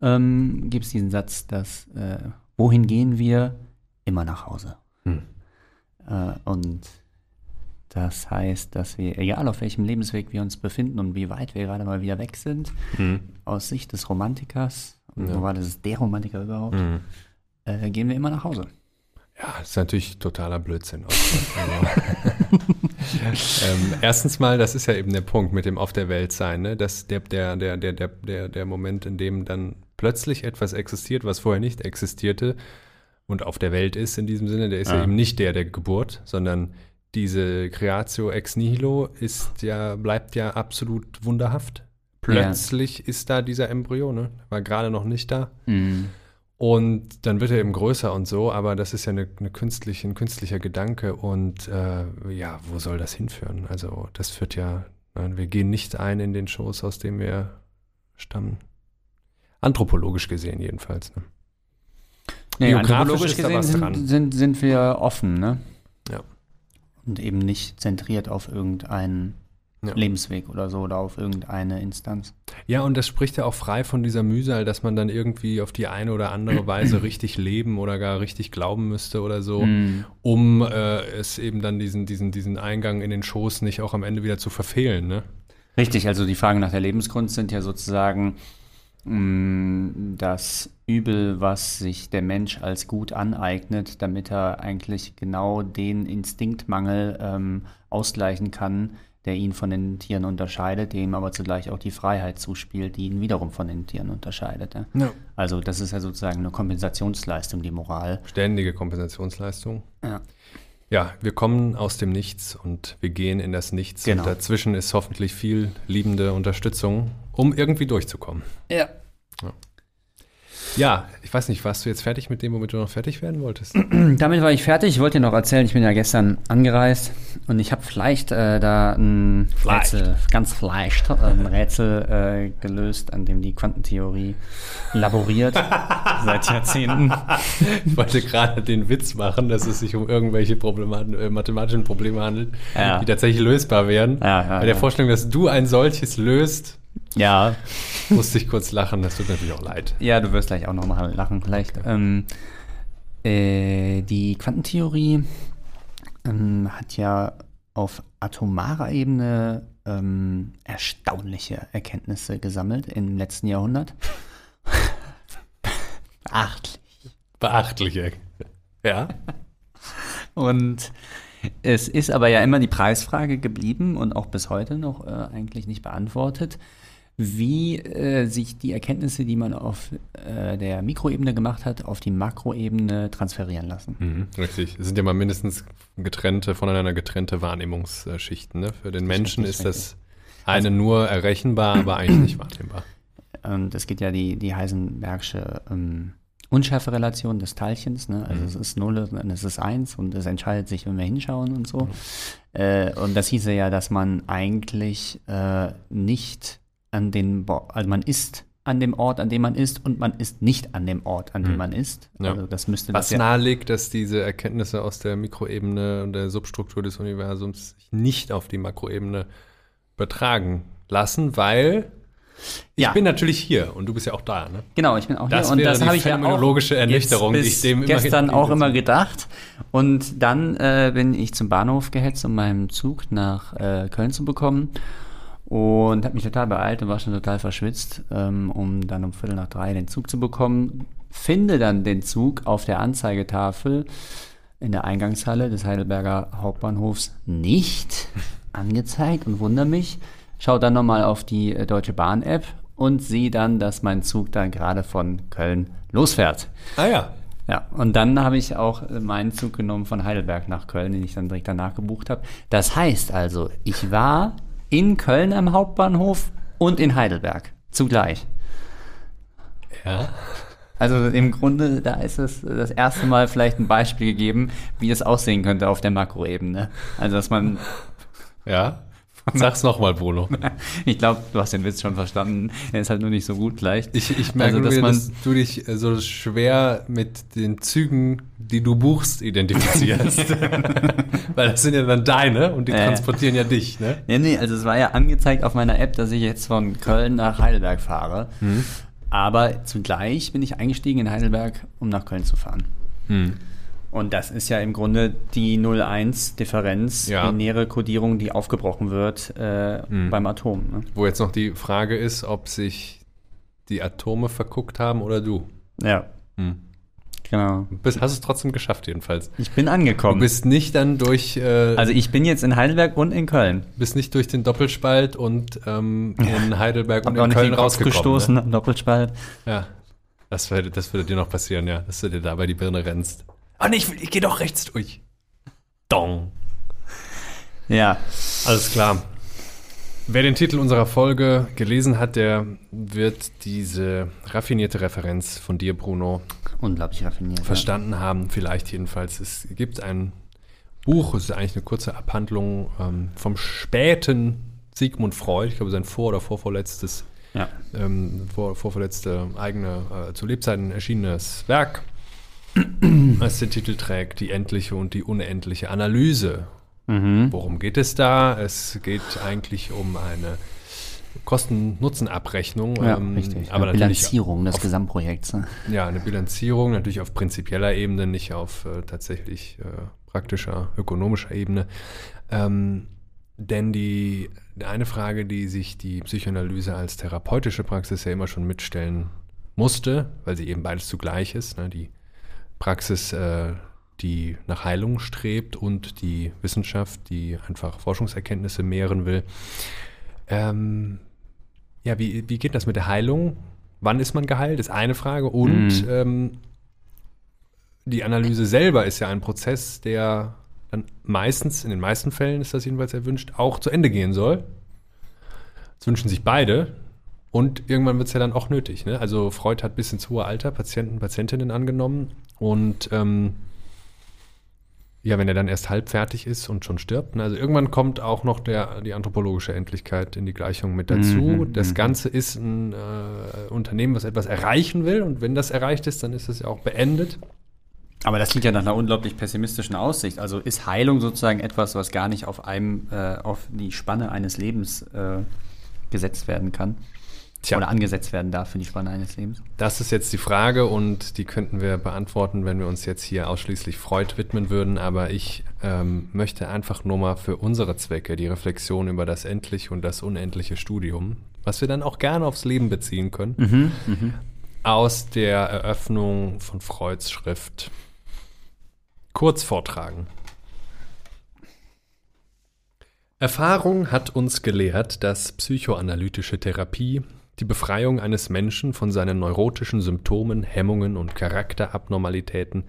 ähm, gibt es diesen Satz, dass äh, wohin gehen wir? Immer nach Hause. Hm. Äh, und das heißt, dass wir, egal auf welchem Lebensweg wir uns befinden und wie weit wir gerade mal wieder weg sind, aus Sicht des Romantikers, und Ja. so war das der Romantiker überhaupt, Mhm. äh, gehen wir immer nach Hause. Ja, das ist natürlich totaler Blödsinn. (laughs) Also, ähm, erstens mal, das ist ja eben der Punkt mit dem auf der Welt sein, ne? dass der, der, der, der, der, der Moment, in dem dann plötzlich etwas existiert, was vorher nicht existierte und auf der Welt ist in diesem Sinne, der ist ja, Ja. eben nicht der der Geburt, sondern diese Creatio ex nihilo ist ja, bleibt ja absolut wunderhaft. Plötzlich ist da dieser Embryo, ne? War gerade noch nicht da. Und dann wird er eben größer und so, aber das ist ja eine, eine künstliche, ein künstlicher Gedanke und äh, ja, wo soll das hinführen? Also das führt ja, nein, wir gehen nicht ein in den Schoß, aus dem wir stammen. Anthropologisch gesehen jedenfalls. Ne? Nee, ist da was gesehen dran. sind, sind, sind wir offen, ne? Ja. Und eben nicht zentriert auf irgendeinen Ja. Lebensweg oder so oder auf irgendeine Instanz. Ja, und das spricht ja auch frei von dieser Mühsal, dass man dann irgendwie auf die eine oder andere (clears throat) Weise richtig leben oder gar richtig glauben müsste oder so, um äh, es eben dann diesen, diesen, diesen Eingang in den Schoß nicht auch am Ende wieder zu verfehlen. Ne? Richtig, also die Fragen nach der Lebenskunst sind ja sozusagen das Übel, was sich der Mensch als gut aneignet, damit er eigentlich genau den Instinktmangel ähm, ausgleichen kann, der ihn von den Tieren unterscheidet, dem aber zugleich auch die Freiheit zuspielt, die ihn wiederum von den Tieren unterscheidet. Ja? Ja. Also das ist ja sozusagen eine Kompensationsleistung, die Moral. Ständige Kompensationsleistung. Ja. Ja, wir kommen aus dem Nichts und wir gehen in das Nichts. Genau. Und dazwischen ist hoffentlich viel liebende Unterstützung, um irgendwie durchzukommen. Ja. Ja, ich weiß nicht, warst du jetzt fertig mit dem, womit du noch fertig werden wolltest? (clears throat) Damit war ich fertig. Ich wollte dir noch erzählen, ich bin ja gestern angereist und ich habe vielleicht äh, da ein Vielleicht. Rätsel, ganz vielleicht, äh, ein Rätsel äh, gelöst, an dem die Quantentheorie laboriert (laughs) seit Jahrzehnten. Ich wollte gerade den Witz machen, dass es sich um irgendwelche Problematen, äh, mathematischen Probleme handelt, Ja. die tatsächlich lösbar wären. Ja, ja, Bei der ja. Vorstellung, dass du ein solches löst, Ja, musste ich kurz lachen. Das tut natürlich auch leid. ja, du wirst gleich auch noch mal lachen vielleicht. Ähm, äh, die Quantentheorie ähm, hat ja auf atomarer Ebene ähm, erstaunliche Erkenntnisse gesammelt im letzten Jahrhundert. (laughs) Beachtlich. Beachtlich, ey. Ja. Und es ist aber ja immer die Preisfrage geblieben und auch bis heute noch äh, eigentlich nicht beantwortet, wie äh, sich die Erkenntnisse, die man auf äh, der Mikroebene gemacht hat, auf die Makroebene transferieren lassen. Mhm, richtig. Es sind ja mal mindestens getrennte, voneinander getrennte Wahrnehmungsschichten. Ne? Für den Menschen richtig, ist das eine nur errechenbar, aber eigentlich (clears throat) nicht wahrnehmbar. Und es gibt ja die, die Heisenbergsche ähm, Unschärferelation des Teilchens. Ne? Also es ist 0 und es ist 1 und es entscheidet sich, wenn wir hinschauen und so. Äh, und das hieße ja, dass man eigentlich äh, nicht an den, Bo also man ist an dem Ort, an dem man ist und man ist nicht an dem Ort, an dem man ist. Ja. Also das müsste Was das ja, nahelegt, dass diese Erkenntnisse aus der Mikroebene und der Substruktur des Universums sich nicht auf die Makroebene übertragen lassen, weil ich Ja. bin natürlich hier und du bist ja auch da. Ne? Genau, ich bin auch Das hier und das die habe ich ja auch Ernüchterung, die jetzt ich bis dem gestern auch immer gedacht. Und dann äh, bin ich zum Bahnhof gehetzt, um meinen Zug nach äh, Köln zu bekommen und habe mich total beeilt und war schon total verschwitzt, ähm, um dann um Viertel nach drei den Zug zu bekommen. finde dann den Zug auf der Anzeigetafel in der Eingangshalle des Heidelberger Hauptbahnhofs nicht (laughs) angezeigt und wundere mich. Schau dann nochmal auf die äh, Deutsche Bahn-App und sehe dann, dass mein Zug dann gerade von Köln losfährt. Ah ja. Ja, und dann habe ich auch äh, meinen Zug genommen von Heidelberg nach Köln, den ich dann direkt danach gebucht habe. Das heißt also, ich war in Köln am Hauptbahnhof und in Heidelberg zugleich. Ja. Also im Grunde, da ist es das erste Mal vielleicht ein Beispiel gegeben, wie es aussehen könnte auf der Makroebene. Also dass man Ja. (laughs) Sag's nochmal, Bruno. (laughs) ich glaube, du hast den Witz schon verstanden. Er ist halt nur nicht so gut vielleicht. Ich, ich merke, Also, dass nur, man- dass du dich äh, so schwer mit den Zügen, die du buchst, identifizierst. (laughs) Weil das sind ja dann deine und die Äh. transportieren ja dich, ne? Nee, nee, also es war ja angezeigt auf meiner App, dass ich jetzt von Köln nach Heidelberg fahre. Mhm. Aber zugleich bin ich eingestiegen in Heidelberg, um nach Köln zu fahren. Hm. Und das ist ja im Grunde die 0-1-Differenz, Ja. binäre Kodierung, die aufgebrochen wird äh, Mhm. beim Atom. Ne? Wo jetzt noch die Frage ist, ob sich die Atome verguckt haben oder du. Ja, Hm. genau. Du bist, hast es trotzdem geschafft, jedenfalls. Ich bin Du angekommen. bist nicht dann durch, äh, also ich bin jetzt in Heidelberg und in Köln. bist nicht durch den Doppelspalt und ähm, in Heidelberg und in Köln rausgekommen. gestoßen Ne? Doppelspalt. Ja. Das würde, das würde dir noch passieren, ja. Dass du dir da bei die Birne rennst. Ah, nee, ich, will- ich gehe doch rechts durch. Dong. Ja, Alles klar. Wer den Titel unserer Folge gelesen hat, der wird diese raffinierte Referenz von dir, Bruno, unglaublich raffiniert. verstanden haben. Vielleicht jedenfalls. Es gibt ein Buch, es ist eigentlich eine kurze Abhandlung ähm, vom späten Sigmund Freud, ich glaube, sein vor- oder vorvorletztes, Ja. ähm, vor, vorvorletzte eigene, äh, zu Lebzeiten erschienenes Werk, das den Titel trägt, Die endliche und die unendliche Analyse Mhm. Worum geht es da? Es geht eigentlich um eine Kosten-Nutzen-Abrechnung. Ja, ähm, richtig. Aber Eine Bilanzierung des auf, Gesamtprojekts. ne? ja, eine Bilanzierung, natürlich auf prinzipieller Ebene, nicht auf äh, tatsächlich äh, praktischer, ökonomischer Ebene. Ähm, denn die eine Frage, die sich die Psychoanalyse als therapeutische Praxis ja immer schon mitstellen musste, weil sie eben beides zugleich ist, ne? die Praxis, äh, die nach Heilung strebt und die Wissenschaft, die einfach Forschungserkenntnisse mehren will. Ähm, ja, wie, wie geht das mit der Heilung? Wann ist man geheilt? Ist eine Frage. Und Mhm. ähm, die Analyse selber ist ja ein Prozess, der dann meistens, in den meisten Fällen ist das jedenfalls erwünscht, auch zu Ende gehen soll. Das wünschen sich beide. Und irgendwann wird es ja dann auch nötig. Ne? Also Freud hat bis ins hohe Alter Patienten, Patientinnen angenommen. Und ähm, ja, wenn er dann erst halb fertig ist und schon stirbt. Ne? Also irgendwann kommt auch noch der, die anthropologische Endlichkeit in die Gleichung mit dazu. Mhm, das mhm. Ganze ist ein äh, Unternehmen, was etwas erreichen will. Und wenn das erreicht ist, dann ist es ja auch beendet. Aber das klingt ja nach einer unglaublich pessimistischen Aussicht. Also ist Heilung sozusagen etwas, was gar nicht auf einem, äh, auf die Spanne eines Lebens äh, gesetzt werden kann? Tja. Oder angesetzt werden darf für die Spanne eines Lebens? Das ist jetzt die Frage und die könnten wir beantworten, wenn wir uns jetzt hier ausschließlich Freud widmen würden. Aber ich ähm, möchte einfach nur mal für unsere Zwecke die Reflexion über das endliche und das unendliche Studium, was wir dann auch gerne aufs Leben beziehen können, aus der Eröffnung von Freuds Schrift kurz vortragen. Erfahrung hat uns gelehrt, dass psychoanalytische Therapie die Befreiung eines Menschen von seinen neurotischen Symptomen, Hemmungen und Charakterabnormalitäten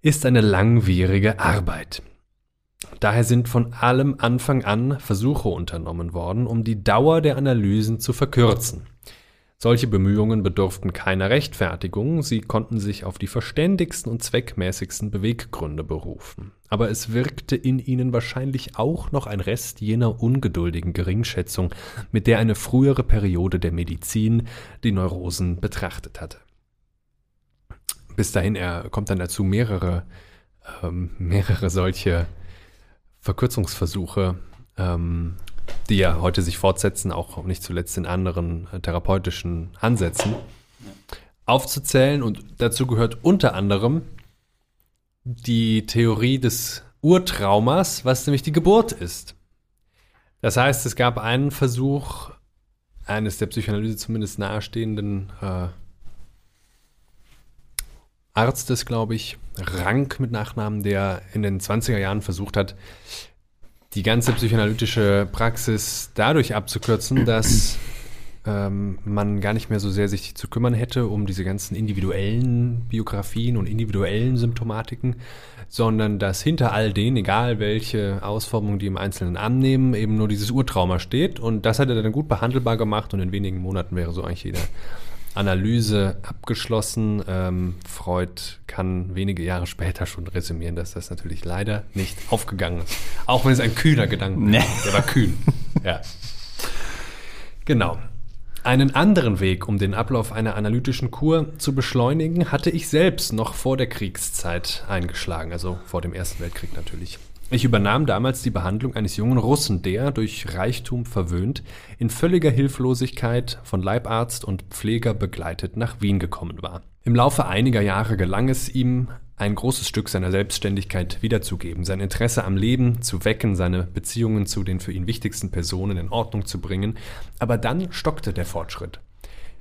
ist eine langwierige Arbeit. Daher sind von allem Anfang an Versuche unternommen worden, um die Dauer der Analysen zu verkürzen. Solche Bemühungen bedurften keiner Rechtfertigung, sie konnten sich auf die verständigsten und zweckmäßigsten Beweggründe berufen. Aber es wirkte in ihnen wahrscheinlich auch noch ein Rest jener ungeduldigen Geringschätzung, mit der eine frühere Periode der Medizin die Neurosen betrachtet hatte. Bis dahin er kommt dann dazu, mehrere, ähm, mehrere solche Verkürzungsversuche ähm, die ja heute sich fortsetzen, auch nicht zuletzt in anderen äh, therapeutischen Ansätzen, aufzuzählen. Und dazu gehört unter anderem die Theorie des Urtraumas, was nämlich die Geburt ist. Das heißt, es gab einen Versuch eines der Psychoanalyse zumindest nahestehenden äh, Arztes, glaube ich, Rank mit Nachnamen, der in den 20er Jahren versucht hat, die ganze psychoanalytische Praxis dadurch abzukürzen, dass (clears throat) ähm, man gar nicht mehr so sehr sich zu kümmern hätte um diese ganzen individuellen Biografien und individuellen Symptomatiken, sondern dass hinter all denen, egal welche Ausformung die im Einzelnen annehmen, eben nur dieses Urtrauma steht. Und das hat er dann gut behandelbar gemacht und in wenigen Monaten wäre so eigentlich jede Analyse abgeschlossen. Ähm, Freud kann wenige Jahre später schon resümieren, dass das natürlich leider nicht aufgegangen ist. Auch wenn es ein kühner Gedanke Nee. war. Der war kühn. (laughs) ja. Genau. Einen anderen Weg, um den Ablauf einer analytischen Kur zu beschleunigen, hatte ich selbst noch vor der Kriegszeit eingeschlagen, also vor dem Ersten Weltkrieg natürlich. Ich übernahm damals die Behandlung eines jungen Russen, der, durch Reichtum verwöhnt, in völliger Hilflosigkeit von Leibarzt und Pfleger begleitet nach Wien gekommen war. Im Laufe einiger Jahre gelang es ihm, ein großes Stück seiner Selbstständigkeit wiederzugeben, sein Interesse am Leben zu wecken, seine Beziehungen zu den für ihn wichtigsten Personen in Ordnung zu bringen. Aber dann stockte der Fortschritt.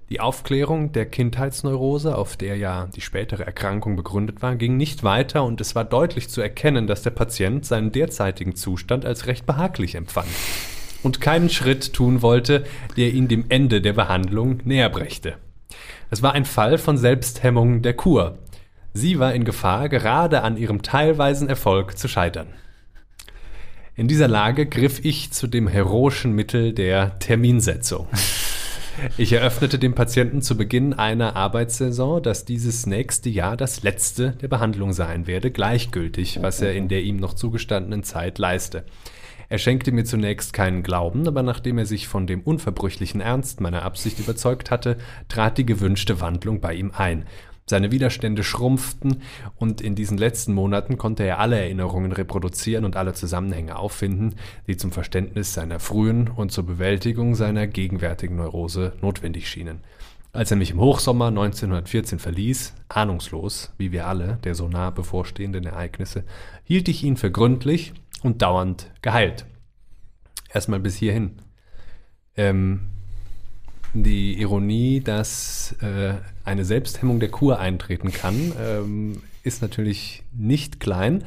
Die Aufklärung der Kindheitsneurose, auf der ja die spätere Erkrankung begründet war, ging nicht weiter und es war deutlich zu erkennen, dass der Patient seinen derzeitigen Zustand als recht behaglich empfand und keinen Schritt tun wollte, der ihn dem Ende der Behandlung näher brächte. Es war ein Fall von Selbsthemmung der Kur. Sie war in Gefahr, gerade an ihrem teilweisen Erfolg zu scheitern. In dieser Lage griff ich zu dem heroischen Mittel der Terminsetzung. Ich eröffnete dem Patienten zu Beginn einer Arbeitssaison, dass dieses nächste Jahr das letzte der Behandlung sein werde, gleichgültig, was er in der ihm noch zugestandenen Zeit leiste. Er schenkte mir zunächst keinen Glauben, aber nachdem er sich von dem unverbrüchlichen Ernst meiner Absicht überzeugt hatte, trat die gewünschte Wandlung bei ihm ein. Seine Widerstände schrumpften und in diesen letzten Monaten konnte er alle Erinnerungen reproduzieren und alle Zusammenhänge auffinden, die zum Verständnis seiner frühen und zur Bewältigung seiner gegenwärtigen Neurose notwendig schienen. Als er mich im Hochsommer 1914 verließ, ahnungslos, wie wir alle, der so nah bevorstehenden Ereignisse, hielt ich ihn für gründlich und dauernd geheilt. Erstmal bis hierhin. Ähm, die Ironie, dass äh, eine Selbsthemmung der Kur eintreten kann, ähm, ist natürlich nicht klein,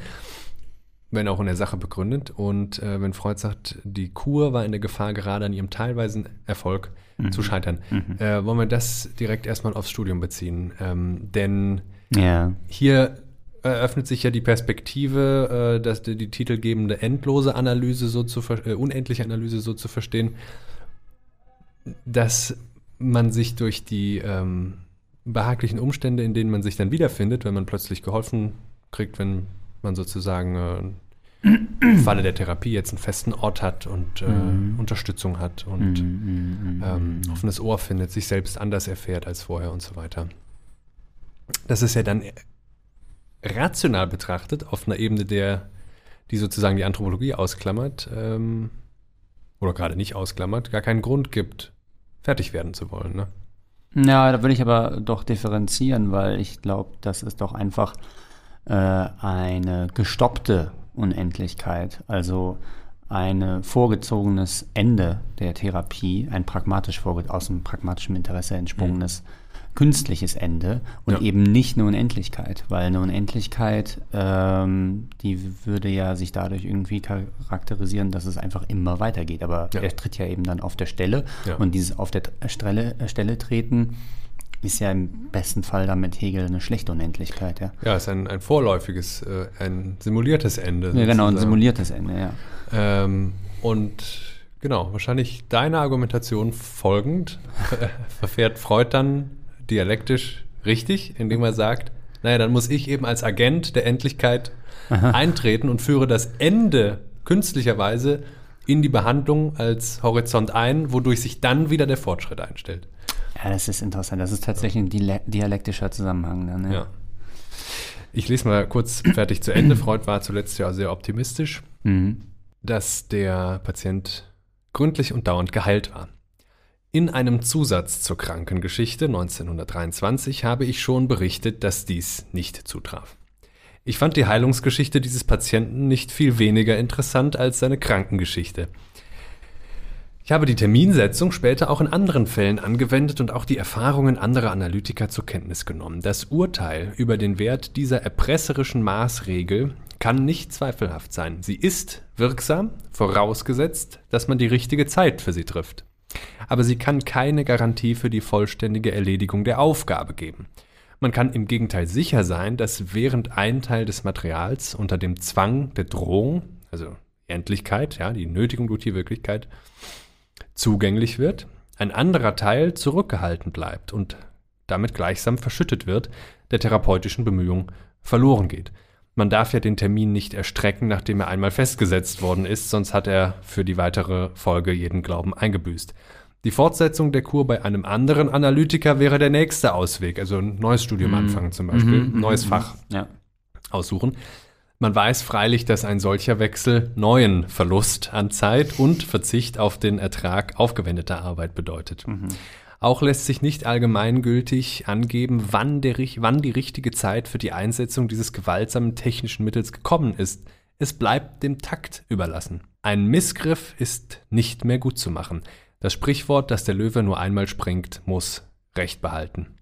wenn auch in der Sache begründet. Und äh, wenn Freud sagt, die Kur war in der Gefahr, gerade an ihrem teilweisen Erfolg zu scheitern, äh, wollen wir das direkt erstmal aufs Studium beziehen. Ähm, denn Ja. hier eröffnet sich ja die Perspektive, äh, dass die, die titelgebende endlose Analyse so zu äh, unendliche Analyse so zu verstehen, dass man sich durch die ähm, behaglichen Umstände, in denen man sich dann wiederfindet, wenn man plötzlich geholfen kriegt, wenn man sozusagen äh, im Falle der Therapie jetzt einen festen Ort hat und äh, Unterstützung hat und ähm, offenes Ohr findet, sich selbst anders erfährt als vorher und so weiter. Das ist ja dann rational betrachtet auf einer Ebene, der, die sozusagen die Anthropologie ausklammert, ähm, oder gerade nicht ausklammert, gar keinen Grund gibt, fertig werden zu wollen. Ne? Ja, da würde ich aber doch differenzieren, weil ich glaube, das ist doch einfach äh, eine gestoppte Unendlichkeit, also ein vorgezogenes Ende der Therapie, ein pragmatisch aus dem pragmatischen Interesse entsprungenes künstliches Ende und Ja. eben nicht eine Unendlichkeit, weil eine Unendlichkeit, ähm, die würde ja sich dadurch irgendwie charakterisieren, dass es einfach immer weitergeht. Aber Ja. er tritt ja eben dann auf der Stelle Ja. und dieses auf der Stelle, äh, Stelle treten ist ja im besten Fall dann mit Hegel eine schlechte Unendlichkeit, ja. Ja, ist ein, ein vorläufiges, äh, ein simuliertes Ende. Ja, genau, ein simuliertes Ende, ja. Ähm, und genau, wahrscheinlich deiner Argumentation folgend (laughs) verfährt Freud dann dialektisch richtig, indem er sagt, naja, dann muss ich eben als Agent der Endlichkeit eintreten und führe das Ende künstlicherweise in die Behandlung als Horizont ein, wodurch sich dann wieder der Fortschritt einstellt. Ja, das ist interessant. Das ist tatsächlich ein dialektischer Zusammenhang dann, ja. Ja. Ich lese mal kurz fertig zu Ende. Freud war zuletzt ja sehr optimistisch. Mhm. dass der Patient gründlich und dauernd geheilt war. In einem Zusatz zur Krankengeschichte 1923 habe ich schon berichtet, dass dies nicht zutraf. Ich fand die Heilungsgeschichte dieses Patienten nicht viel weniger interessant als seine Krankengeschichte. Ich habe die Terminsetzung später auch in anderen Fällen angewendet und auch die Erfahrungen anderer Analytiker zur Kenntnis genommen. Das Urteil über den Wert dieser erpresserischen Maßregel kann nicht zweifelhaft sein. Sie ist wirksam, vorausgesetzt, dass man die richtige Zeit für sie trifft. Aber sie kann keine Garantie für die vollständige Erledigung der Aufgabe geben. Man kann im Gegenteil sicher sein, dass während ein Teil des Materials unter dem Zwang der Drohung, also Endlichkeit, ja, die Nötigung durch die Wirklichkeit, zugänglich wird, ein anderer Teil zurückgehalten bleibt und damit gleichsam verschüttet wird, der therapeutischen Bemühung verloren geht. Man darf ja den Termin nicht erstrecken, nachdem er einmal festgesetzt worden ist, sonst hat er für die weitere Folge jeden Glauben eingebüßt. Die Fortsetzung der Kur bei einem anderen Analytiker wäre der nächste Ausweg, also ein neues Studium mhm. anfangen zum Beispiel, mhm, neues mhm. Fach aussuchen. Man weiß freilich, dass ein solcher Wechsel neuen Verlust an Zeit und Verzicht auf den Ertrag aufgewendeter Arbeit bedeutet. Mhm. Auch lässt sich nicht allgemeingültig angeben, wann, der, wann die richtige Zeit für die Einsetzung dieses gewaltsamen technischen Mittels gekommen ist. Es bleibt dem Takt überlassen. Ein Missgriff ist nicht mehr gut zu machen. Das Sprichwort, dass der Löwe nur einmal springt, muss Recht behalten.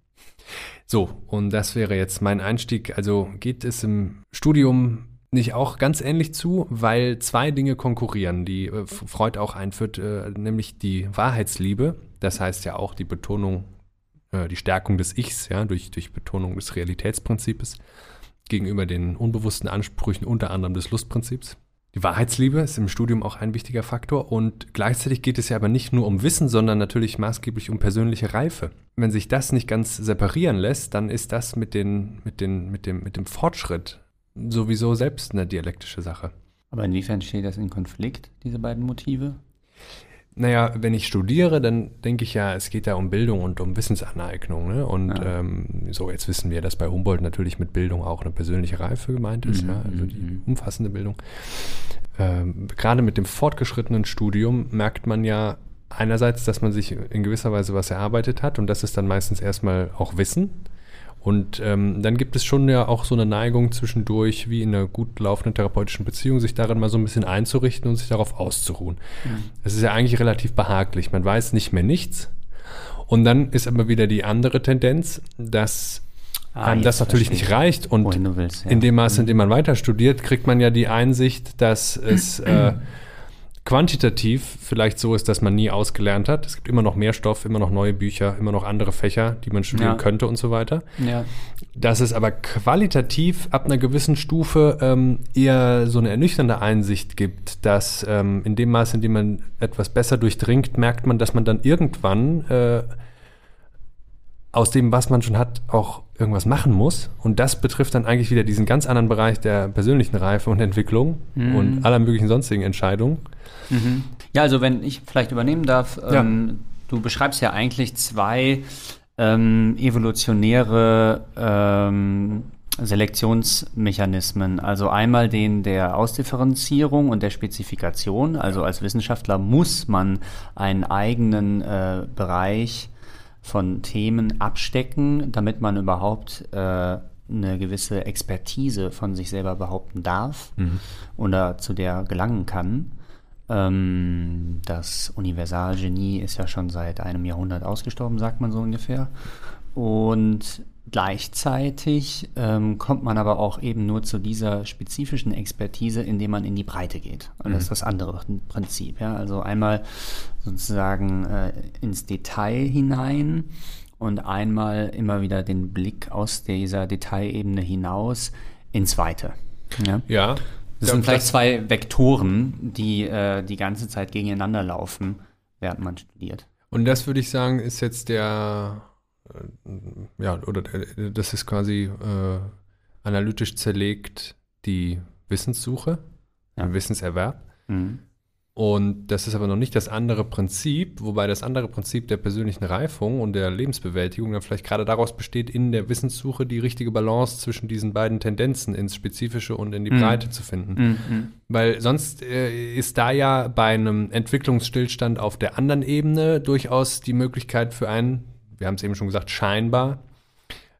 So, und das wäre jetzt mein Einstieg. Also geht es im Studium nicht auch ganz ähnlich zu, weil zwei Dinge konkurrieren, die äh, Freud auch einführt, äh, nämlich die Wahrheitsliebe, das heißt ja auch die Betonung, äh, die Stärkung des Ichs, ja, durch, durch Betonung des Realitätsprinzips gegenüber den unbewussten Ansprüchen unter anderem des Lustprinzips. Die Wahrheitsliebe ist im Studium auch ein wichtiger Faktor und gleichzeitig geht es ja aber nicht nur um Wissen, sondern natürlich maßgeblich um persönliche Reife. Wenn sich das nicht ganz separieren lässt, dann ist das mit, den, mit, den, mit, dem, mit dem Fortschritt sowieso selbst eine dialektische Sache. Aber inwiefern steht das in Konflikt, diese beiden Motive? Naja, wenn ich studiere, dann denke ich ja, es geht ja um Bildung und um Wissensaneignung. Ne? Und ja. ähm, so, jetzt wissen wir, dass bei Humboldt natürlich mit Bildung auch eine persönliche Reife gemeint ist, mhm. ja? also die mhm. umfassende Bildung. Ähm, gerade mit dem fortgeschrittenen Studium merkt man ja einerseits, dass man sich in gewisser Weise was erarbeitet hat und das ist dann meistens erstmal auch Wissen. Und ähm, dann gibt es schon ja auch so eine Neigung zwischendurch, wie in einer gut laufenden therapeutischen Beziehung, sich darin mal so ein bisschen einzurichten und sich darauf auszuruhen. Es mhm. ist ja eigentlich relativ behaglich. Man weiß nicht mehr nichts. Und dann ist aber wieder die andere Tendenz, dass ah, einem das natürlich nicht reicht. Und willst, ja. in dem Maße, in dem man weiter studiert, kriegt man ja die Einsicht, dass es äh, (clears throat) (clears throat) quantitativ vielleicht so ist, dass man nie ausgelernt hat. Es gibt immer noch mehr Stoff, immer noch neue Bücher, immer noch andere Fächer, die man studieren ja. könnte und so weiter. Ja. Dass es aber qualitativ ab einer gewissen Stufe ähm, eher so eine ernüchternde Einsicht gibt, dass ähm, in dem Maße, in dem man etwas besser durchdringt, merkt man, dass man dann irgendwann äh, aus dem, was man schon hat, auch irgendwas machen muss. Und das betrifft dann eigentlich wieder diesen ganz anderen Bereich der persönlichen Reife und Entwicklung mhm. und aller möglichen sonstigen Entscheidungen. Mhm. Ja, also wenn ich vielleicht übernehmen darf, ja. ähm, du beschreibst ja eigentlich zwei ähm, evolutionäre ähm, Selektionsmechanismen. Also einmal den der Ausdifferenzierung und der Spezifikation. Also als Wissenschaftler muss man einen eigenen äh, Bereich von Themen abstecken, damit man überhaupt äh, eine gewisse Expertise von sich selber behaupten darf mhm. oder zu der gelangen kann. Ähm, das Universalgenie ist ja schon seit einem Jahrhundert ausgestorben, sagt man so ungefähr. Und Gleichzeitig ähm, kommt man aber auch eben nur zu dieser spezifischen Expertise, indem man in die Breite geht. Und das ist mhm. das andere Prinzip. Ja? Also einmal sozusagen äh, ins Detail hinein und einmal immer wieder den Blick aus dieser Detailebene hinaus ins Weite. Ja. ja das sind vielleicht zwei Vektoren, die äh, die ganze Zeit gegeneinander laufen, während man studiert. Und das würde ich sagen, ist jetzt der ja, oder das ist quasi äh, analytisch zerlegt die Wissenssuche, ja. den Wissenserwerb. Mhm. Und das ist aber noch nicht das andere Prinzip, wobei das andere Prinzip der persönlichen Reifung und der Lebensbewältigung dann vielleicht gerade daraus besteht, in der Wissenssuche die richtige Balance zwischen diesen beiden Tendenzen ins Spezifische und in die mhm. Breite zu finden. Mhm. Weil sonst äh, ist da ja bei einem Entwicklungsstillstand auf der anderen Ebene durchaus die Möglichkeit für einen wir haben es eben schon gesagt, scheinbar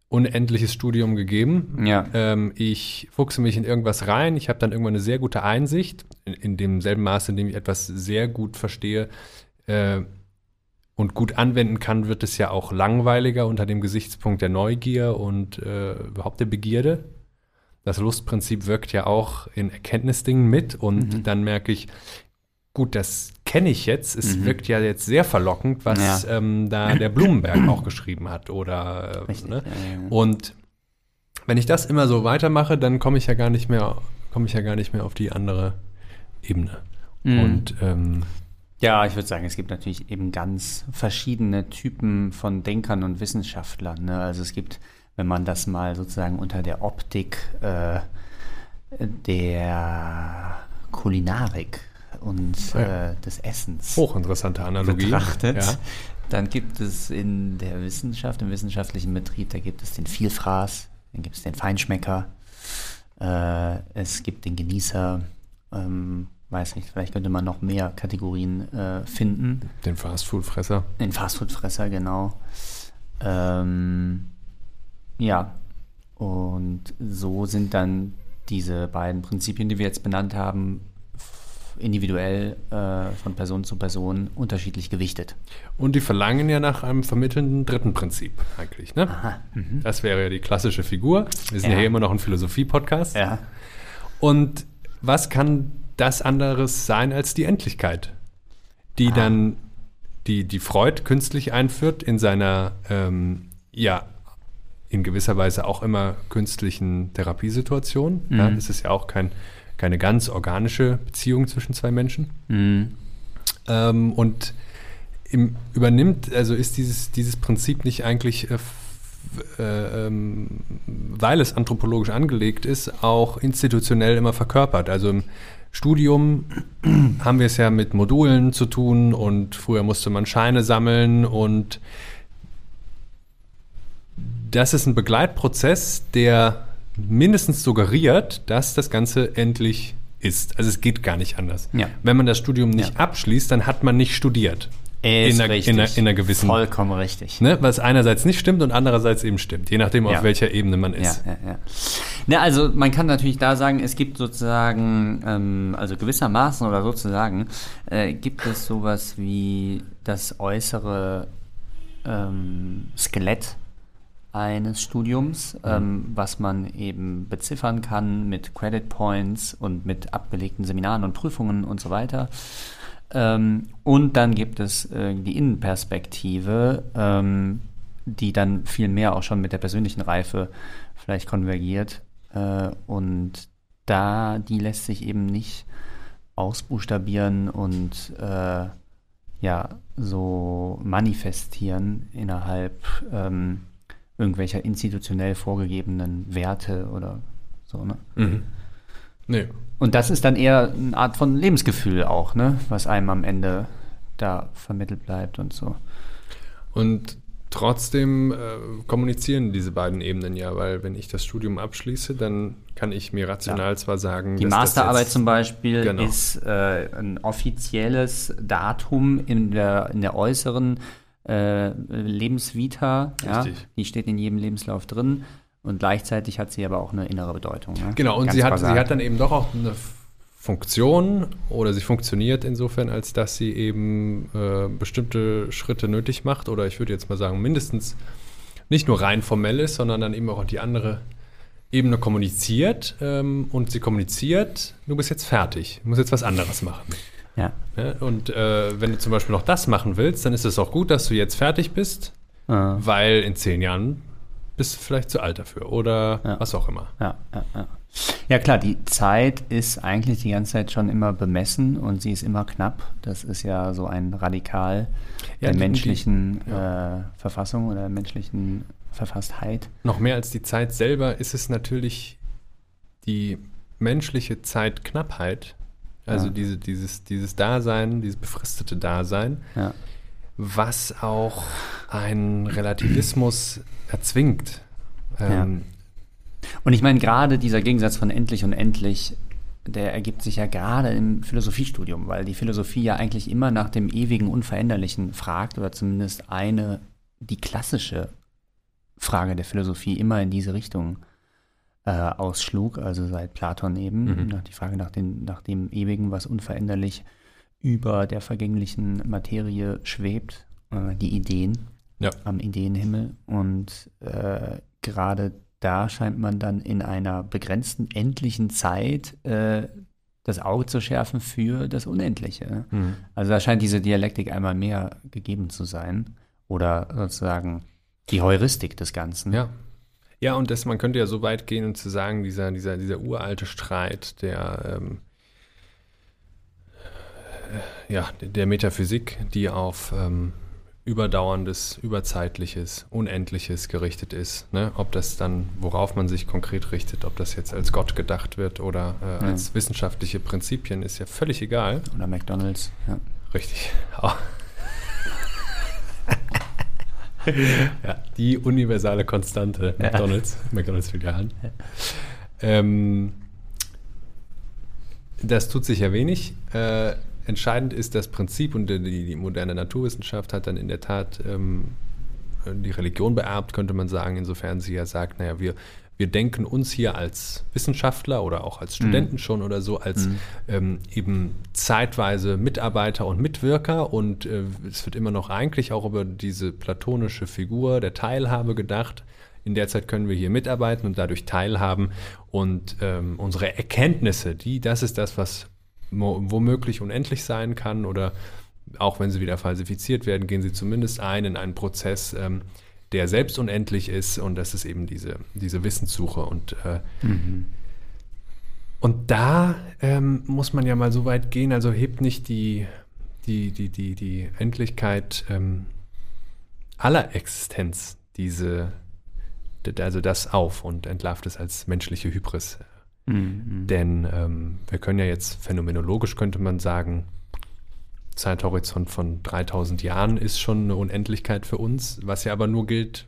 unendliches Studium gegeben. Ja. Ähm, ich fuchse mich in irgendwas rein, ich habe dann irgendwann eine sehr gute Einsicht, in, in demselben Maße, in dem ich etwas sehr gut verstehe, äh, und gut anwenden kann, wird es ja auch langweiliger unter dem Gesichtspunkt der Neugier und äh, überhaupt der Begierde. Das Lustprinzip wirkt ja auch in Erkenntnisdingen mit und mhm. dann merke ich, gut, das kenne ich jetzt. Es mhm. wirkt ja jetzt sehr verlockend, was ja. ähm, da der Blumenberg auch geschrieben hat. Oder äh, ne? ja, ja, und wenn ich das immer so weitermache, dann komme ich ja gar nicht mehr, komme ich ja gar nicht mehr auf die andere Ebene. Mhm. Und ähm, ja, ich würde sagen, es gibt natürlich eben ganz verschiedene Typen von Denkern und Wissenschaftlern. Ne? Also es gibt, wenn man das mal sozusagen unter der Optik äh, der Kulinarik und ja. äh, des Essens hochinteressante Analogie betrachtet, ja. dann gibt es in der Wissenschaft, im wissenschaftlichen Betrieb, da gibt es den Vielfraß, dann gibt es den Feinschmecker, äh, es gibt den Genießer, ähm, weiß nicht, vielleicht könnte man noch mehr Kategorien äh, finden. Den Fastfood-Fresser. Den Fastfood-Fresser, genau. Ähm, ja, und so sind dann diese beiden Prinzipien, die wir jetzt benannt haben, individuell äh, von Person zu Person unterschiedlich gewichtet. Und die verlangen ja nach einem vermittelnden dritten Prinzip eigentlich. Ne? Aha, mhm. das wäre ja die klassische Figur. Wir sind ja, ja hier immer noch ein Philosophie-Podcast. Ja. Und was kann das anderes sein als die Endlichkeit, die ah. dann die, die Freud künstlich einführt in seiner, ähm, ja, in gewisser Weise auch immer künstlichen Therapiesituation. Mhm. Ja, das ist ja auch kein, keine ganz organische Beziehung zwischen zwei Menschen. Mhm. Ähm, und im, übernimmt, also ist dieses, dieses Prinzip nicht eigentlich, äh, äh, ähm, weil es anthropologisch angelegt ist, auch institutionell immer verkörpert. Also im Studium (clears throat) haben wir es ja mit Modulen zu tun und früher musste man Scheine sammeln und das ist ein Begleitprozess, der mindestens suggeriert, dass das Ganze endlich ist. Also es geht gar nicht anders. Ja. Wenn man das Studium nicht ja. abschließt, dann hat man nicht studiert. Ist in, einer, in, einer, in einer gewissen. Vollkommen richtig. Ne, was einerseits nicht stimmt und andererseits eben stimmt, je nachdem, ja. auf welcher Ebene man ist. Ja, ja, ja. Na, also man kann natürlich da sagen, es gibt sozusagen, ähm, also gewissermaßen oder sozusagen, äh, gibt es sowas wie das äußere ähm, Skelett eines Studiums, mhm. ähm, was man eben beziffern kann mit Credit Points und mit abgelegten Seminaren und Prüfungen und so weiter. Ähm, und dann gibt es äh, die Innenperspektive, ähm, die dann viel mehr auch schon mit der persönlichen Reife vielleicht konvergiert. Äh, und da, die lässt sich eben nicht ausbuchstabieren und äh, ja, so manifestieren innerhalb ähm, irgendwelcher institutionell vorgegebenen Werte oder so, ne? Mhm. Nee. Und das ist dann eher eine Art von Lebensgefühl auch, ne? Was einem am Ende da vermittelt bleibt und so. Und trotzdem äh, kommunizieren diese beiden Ebenen ja, weil wenn ich das Studium abschließe, dann kann ich mir rational ja. zwar sagen, die Masterarbeit zum Beispiel genau. ist äh, ein offizielles Datum in der, in der äußeren äh, Lebensvita, ja, die steht in jedem Lebenslauf drin. Und gleichzeitig hat sie aber auch eine innere Bedeutung. Ne? Genau, und sie hat, sie hat dann eben doch auch eine Funktion oder sie funktioniert insofern, als dass sie eben äh, bestimmte Schritte nötig macht oder ich würde jetzt mal sagen, mindestens nicht nur rein formell ist, sondern dann eben auch die andere Ebene kommuniziert ähm, und sie kommuniziert, du bist jetzt fertig, du musst jetzt was anderes machen. Ja. ja und äh, wenn du zum Beispiel noch das machen willst, dann ist es auch gut, dass du jetzt fertig bist, ah. weil in zehn Jahren bist du vielleicht zu alt dafür oder ja. was auch immer. Ja, ja, ja. Ja klar, die Zeit ist eigentlich die ganze Zeit schon immer bemessen und sie ist immer knapp. Das ist ja so ein Radikal ja, der die, menschlichen die, ja. äh, Verfassung oder menschlichen Verfasstheit. Noch mehr als die Zeit selber ist es natürlich die menschliche Zeitknappheit, also ja. diese, dieses, dieses Dasein, dieses befristete Dasein, was auch einen Relativismus erzwingt. Ähm, und ich meine, gerade dieser Gegensatz von endlich und endlich, der ergibt sich ja gerade im Philosophiestudium, weil die Philosophie ja eigentlich immer nach dem ewigen Unveränderlichen fragt oder zumindest eine, die klassische Frage der Philosophie immer in diese Richtung äh, ausschlug, also seit Platon eben, mhm. die Frage nach, den, nach dem Ewigen, was unveränderlich über der vergänglichen Materie schwebt, äh, die Ideen Ja. am Ideenhimmel. Und äh, gerade da scheint man dann in einer begrenzten, endlichen Zeit äh, das Auge zu schärfen für das Unendliche. Mhm. Also da scheint diese Dialektik einmal mehr gegeben zu sein. Oder sozusagen die Heuristik des Ganzen. Ja. Ja, und das, man könnte ja so weit gehen und zu sagen, dieser, dieser, dieser uralte Streit der, ähm, äh, ja, der Metaphysik, die auf ähm, überdauerndes, überzeitliches, unendliches gerichtet ist. Ne? Ob das dann, worauf man sich konkret richtet, ob das jetzt als Gott gedacht wird oder äh, Ja. als wissenschaftliche Prinzipien, ist ja völlig egal. Oder McDonalds. Ja. Richtig. (laughs) Ja, die universale Konstante McDonalds, McDonalds Filialen. Ähm, das tut sich ja wenig. Äh, entscheidend ist das Prinzip und die, die moderne Naturwissenschaft hat dann in der Tat ähm, die Religion beerbt, könnte man sagen, insofern sie ja sagt, naja, wir, wir denken uns hier als Wissenschaftler oder auch als Studenten schon oder so, als ähm, eben zeitweise Mitarbeiter und Mitwirker. Und äh, es wird immer noch eigentlich auch über diese platonische Figur der Teilhabe gedacht. In der Zeit können wir hier mitarbeiten und dadurch teilhaben. Und ähm, unsere Erkenntnisse, die, das ist das, was womöglich unendlich sein kann. Oder auch wenn sie wieder falsifiziert werden, gehen sie zumindest ein in einen Prozess, ähm, der selbst unendlich ist und das ist eben diese, diese Wissenssuche und äh, und da ähm, muss man ja mal so weit gehen, also hebt nicht die, die, die, die, die Endlichkeit ähm, aller Existenz diese, also das auf und entlarvt es als menschliche Hybris. Mhm. Denn ähm, wir können ja jetzt phänomenologisch könnte man sagen, Zeithorizont von 3000 Jahren ist schon eine Unendlichkeit für uns, was ja aber nur gilt,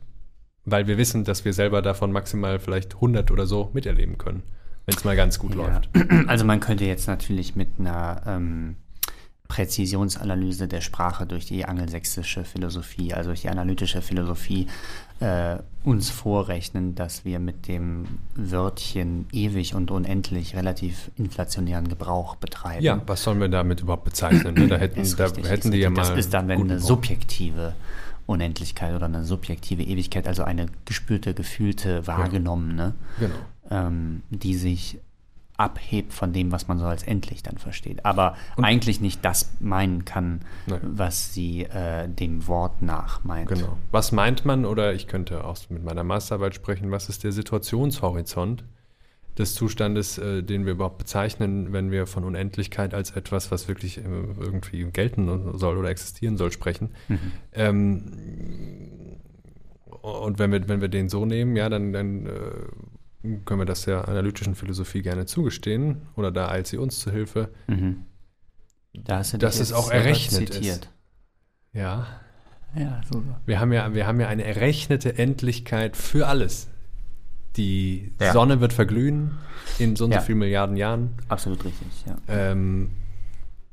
weil wir wissen, dass wir selber davon maximal vielleicht 100 oder so miterleben können, wenn es mal ganz gut Ja. läuft. Also man könnte jetzt natürlich mit einer ähm, Präzisionsanalyse der Sprache durch die angelsächsische Philosophie, also durch die analytische Philosophie, äh, uns vorrechnen, dass wir mit dem Wörtchen ewig und unendlich relativ inflationären Gebrauch betreiben. Ja, was sollen wir damit überhaupt bezeichnen? ne? Da (clears throat) hätten, Ist da richtig, hätten die ja mal. Das ist dann, wenn eine subjektive Unendlichkeit oder eine subjektive Ewigkeit, also eine gespürte, gefühlte, wahrgenommene, Genau. ähm, die sich abhebt von dem, was man so als endlich dann versteht. Aber eigentlich nicht das meinen kann, Nein. was sie äh, dem Wort nach meint. Genau. Was meint man, oder ich könnte auch mit meiner Masterarbeit sprechen, was ist der Situationshorizont des Zustandes, äh, den wir überhaupt bezeichnen, wenn wir von Unendlichkeit als etwas, was wirklich äh, irgendwie gelten soll oder existieren soll, sprechen? Ähm, und wenn wir, wenn wir den so nehmen, ja, dann, dann äh, können wir das der analytischen Philosophie gerne zugestehen oder da eilt sie uns zu Hilfe. Mhm. Da hast du Dass es auch errechnet ist. zitiert. Ja. Ja, so. Wir haben ja, wir haben ja eine errechnete Endlichkeit für alles. Die Ja. Sonne wird verglühen in so und Ja. so vielen Milliarden Jahren. Absolut richtig, ja. Ähm,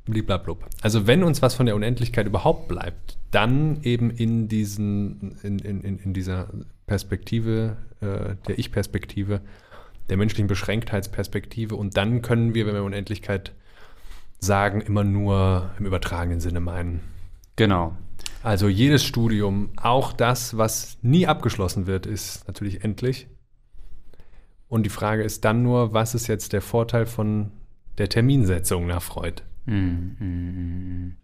bliblablub. Also wenn uns was von der Unendlichkeit überhaupt bleibt, dann eben in diesen, in, in, in dieser Perspektive, äh, der Ich-Perspektive, der menschlichen Beschränktheitsperspektive und dann können wir, wenn wir Unendlichkeit sagen, immer nur im übertragenen Sinne meinen. Genau. Also jedes Studium, auch das, was nie abgeschlossen wird, ist natürlich endlich. Und die Frage ist dann nur, was ist jetzt der Vorteil von der Terminsetzung nach Freud? Mm, mm, mm.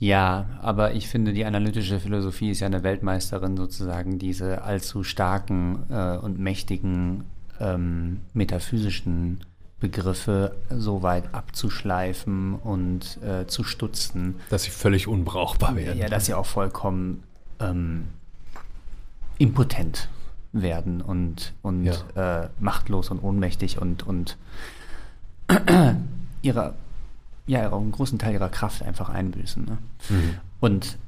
Ja, aber ich finde, die analytische Philosophie ist ja eine Weltmeisterin, sozusagen diese allzu starken äh, und mächtigen ähm, metaphysischen Begriffe so weit abzuschleifen und äh, zu stutzen, Dass sie völlig unbrauchbar werden. ja, dass sie auch vollkommen ähm, impotent werden und, und äh, machtlos und ohnmächtig und, und (clears throat) ihrer, ja, einen großen Teil ihrer Kraft einfach einbüßen. Ne? Und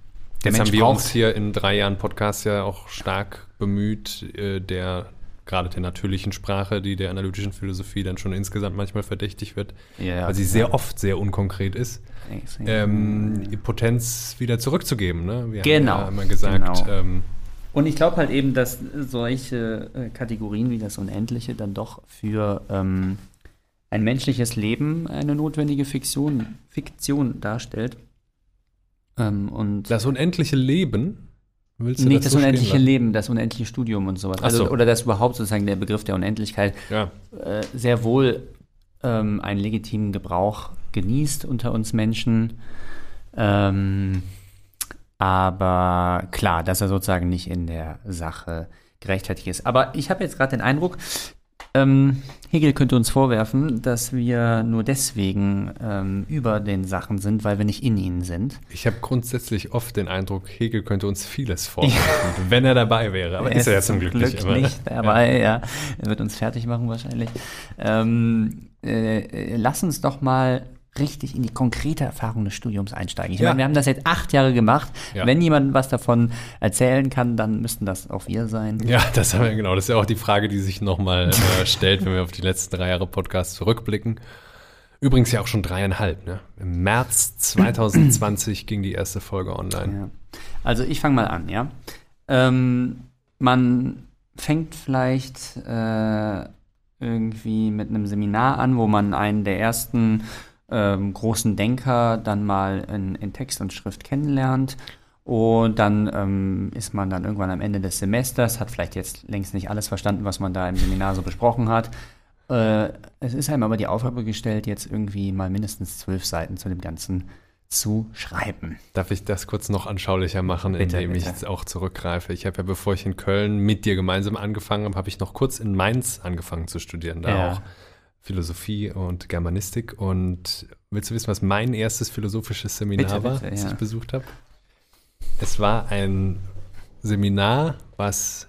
der Jetzt Mensch haben wir uns hier in drei Jahren Podcast ja auch stark bemüht, äh, der gerade der natürlichen Sprache, die der analytischen Philosophie dann schon insgesamt manchmal verdächtig wird, Ja, weil sie ja. sehr oft sehr unkonkret ist, ähm, die Potenz wieder zurückzugeben. Ne? Wir Genau, haben ja immer gesagt, genau. ähm, Und ich glaube halt eben, dass solche äh, Kategorien wie das Unendliche dann doch für ähm, ein menschliches Leben eine notwendige Fiktion, Fiktion darstellt. Ähm, und Das unendliche Leben? Willst nicht das so stehen unendliche? Leben, das unendliche Studium und sowas. Also, so. Oder das überhaupt sozusagen der Begriff der Unendlichkeit Ja. äh, sehr wohl ähm, einen legitimen Gebrauch genießt unter uns Menschen. Ähm, aber klar, dass er sozusagen nicht in der Sache gerechtfertigt ist. Aber ich habe jetzt gerade den Eindruck, ähm, Hegel könnte uns vorwerfen, dass wir nur deswegen ähm, über den Sachen sind, weil wir nicht in ihnen sind. Ich habe grundsätzlich oft den Eindruck, Hegel könnte uns vieles (laughs) vorwerfen, wenn er dabei wäre. Aber ist er ja zum Glück, nicht. aber- nicht dabei, ja. Er wird uns fertig machen wahrscheinlich. Ähm, äh, lass uns doch mal richtig in die konkrete Erfahrung des Studiums einsteigen. Ich Ja. meine, wir haben das jetzt acht Jahre gemacht. Ja. Wenn jemand was davon erzählen kann, dann müssten das auch wir sein. Ja, das haben wir genau. Das ist ja auch die Frage, die sich nochmal äh, stellt, wenn wir auf die letzten drei Jahre Podcast zurückblicken. Übrigens ja auch schon dreieinhalb. Ne? Im März 2020 ging die erste Folge online. Ja. Also ich fange mal an, ja. Ähm, man fängt vielleicht äh, irgendwie mit einem Seminar an, wo man einen der ersten ähm, großen Denker dann mal in, in Text und Schrift kennenlernt. Und dann ähm, ist man dann irgendwann am Ende des Semesters, hat vielleicht jetzt längst nicht alles verstanden, was man da im Seminar so besprochen hat. Äh, es ist einem aber die Aufgabe gestellt, jetzt irgendwie mal mindestens zwölf Seiten zu dem Ganzen zu schreiben. Darf ich das kurz noch anschaulicher machen, Bitte, indem ich bitte. jetzt auch zurückgreife? Ich habe ja, bevor ich in Köln mit dir gemeinsam angefangen habe, habe ich noch kurz in Mainz angefangen zu studieren. Da Ja. auch Philosophie und Germanistik. Und willst du wissen, was mein erstes philosophisches Seminar Bitte, war, bitte, das ja. ich besucht habe? Es war ein Seminar, was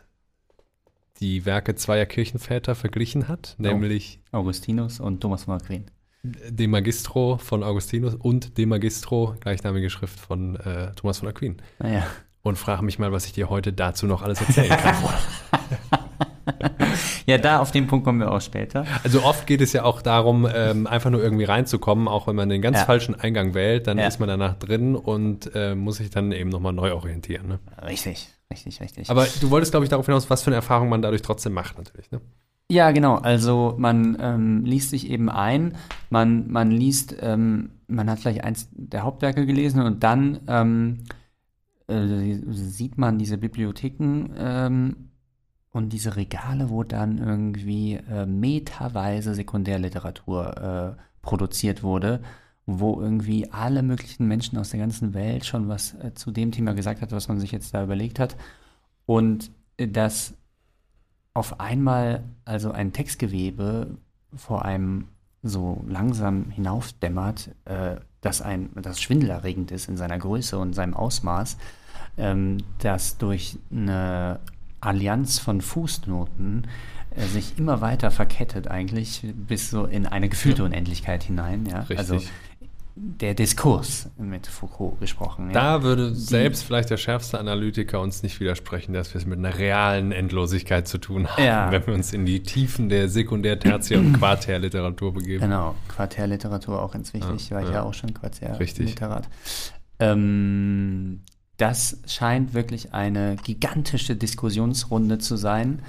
die Werke zweier Kirchenväter verglichen hat, nämlich Augustinus und Thomas von Aquin. De Magistro von Augustinus und De Magistro, gleichnamige Schrift von äh, Thomas von Aquin. Naja. Und frage mich mal, was ich dir heute dazu noch alles erzählen kann. (laughs) Ja, da auf den Punkt kommen wir auch später. also oft geht es ja auch darum, ähm, einfach nur irgendwie reinzukommen, auch wenn man den ganz Ja. falschen Eingang wählt, dann Ja. ist man danach drin und äh, muss sich dann eben nochmal neu orientieren. Ne? Richtig, richtig, richtig. Aber du wolltest, glaube ich, darauf hinaus, was für eine Erfahrung man dadurch trotzdem macht, natürlich. Ne? ja, genau. Also man ähm, liest sich eben ein, man, man liest, ähm, man hat vielleicht eins der Hauptwerke gelesen und dann ähm, äh, sieht man diese Bibliotheken ähm, und diese Regale, wo dann irgendwie äh, meterweise Sekundärliteratur äh, produziert wurde, wo irgendwie alle möglichen Menschen aus der ganzen Welt schon was äh, zu dem Thema gesagt hat, was man sich jetzt da überlegt hat. Und äh, das auf einmal also ein Textgewebe vor einem so langsam hinaufdämmert, äh, dass ein das schwindelerregend ist in seiner Größe und seinem Ausmaß, ähm, das durch eine Allianz von Fußnoten äh, sich immer weiter verkettet eigentlich bis so in eine gefühlte Unendlichkeit hinein. Ja? Richtig. Also der Diskurs mit Foucault gesprochen. Ja? Da würde selbst vielleicht der schärfste Analytiker uns nicht widersprechen, dass wir es mit einer realen Endlosigkeit zu tun haben, Ja. wenn wir uns in die Tiefen der Sekundär-, Tertiär- und (clears throat) Quartärliteratur begeben. Genau, Quartärliteratur auch ganz wichtig, Ja, war ich ja. ja auch schon Quartärliterat. Richtig. Ähm, das scheint wirklich eine gigantische Diskussionsrunde zu sein,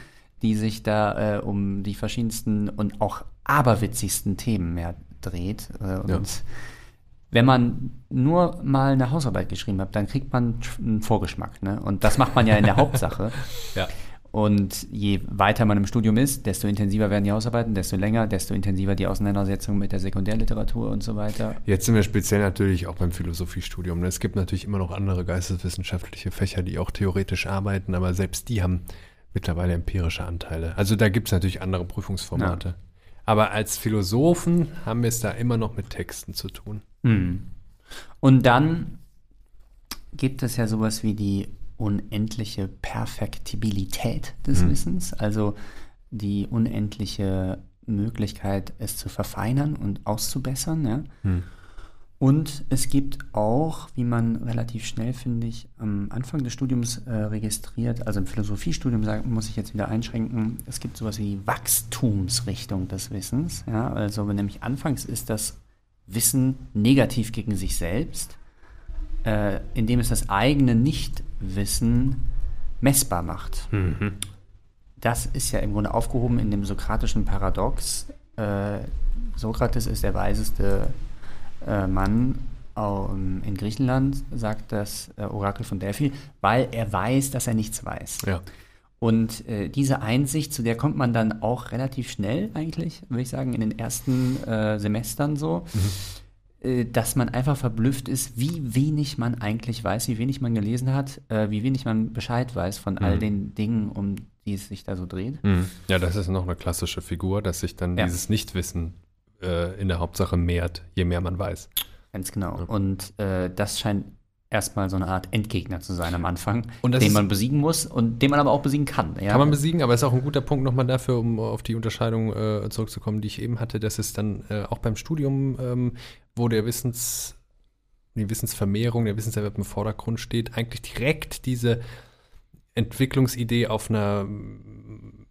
die sich da äh, um die verschiedensten und auch aberwitzigsten Themen mehr dreht. Äh, und Ja. wenn man nur mal eine Hausarbeit geschrieben hat, dann kriegt man einen Vorgeschmack. Ne? Und das macht man ja in der (laughs) Hauptsache. Ja. Und je weiter man im Studium ist, desto intensiver werden die Hausarbeiten, desto länger, desto intensiver die Auseinandersetzung mit der Sekundärliteratur und so weiter. Jetzt sind wir speziell natürlich auch beim Philosophiestudium. ne? Es gibt natürlich immer noch andere geisteswissenschaftliche Fächer, die auch theoretisch arbeiten, aber selbst die haben mittlerweile empirische Anteile. Also da gibt es natürlich andere Prüfungsformate. Aber als Philosophen haben wir es da immer noch mit Texten zu tun. Hm. Und dann gibt es ja sowas wie die unendliche Perfektibilität des Mhm. Wissens, also die unendliche Möglichkeit, es zu verfeinern und auszubessern. Ja? Hm. Und es gibt auch, wie man relativ schnell, finde ich, am Anfang des Studiums äh, registriert, also im Philosophiestudium muss ich jetzt wieder einschränken, es gibt sowas wie die Wachstumsrichtung des Wissens. Ja? Also nämlich anfangs ist das Wissen negativ gegen sich selbst, äh, indem es das eigene Nichtwissen messbar macht. Mhm. Das ist ja im Grunde aufgehoben in dem sokratischen Paradox, äh, Sokrates ist der weiseste äh, Mann ähm, in Griechenland, sagt das äh, Orakel von Delphi, weil er weiß, dass er nichts weiß. Ja. Und äh, diese Einsicht, zu der kommt man dann auch relativ schnell eigentlich, würde ich sagen, in den ersten äh, Semestern so, mhm. Äh, dass man einfach verblüfft ist, wie wenig man eigentlich weiß, wie wenig man gelesen hat, äh, wie wenig man Bescheid weiß von mhm. all den Dingen, um die es sich da so dreht. Mhm. Ja, das ist noch eine klassische Figur, dass sich dann ja. dieses Nichtwissen äh, in der Hauptsache mehrt, je mehr man weiß. Ganz genau. Ja. Und äh, das scheint erstmal so eine Art Endgegner zu sein am Anfang, den man besiegen muss und den man aber auch besiegen kann. Ja. Kann man besiegen, aber ist auch ein guter Punkt nochmal dafür, um auf die Unterscheidung äh, zurückzukommen, die ich eben hatte, dass es dann äh, auch beim Studium, ähm, wo der Wissens, die Wissensvermehrung, der Wissenserwerb im Vordergrund steht, eigentlich direkt diese Entwicklungsidee auf einer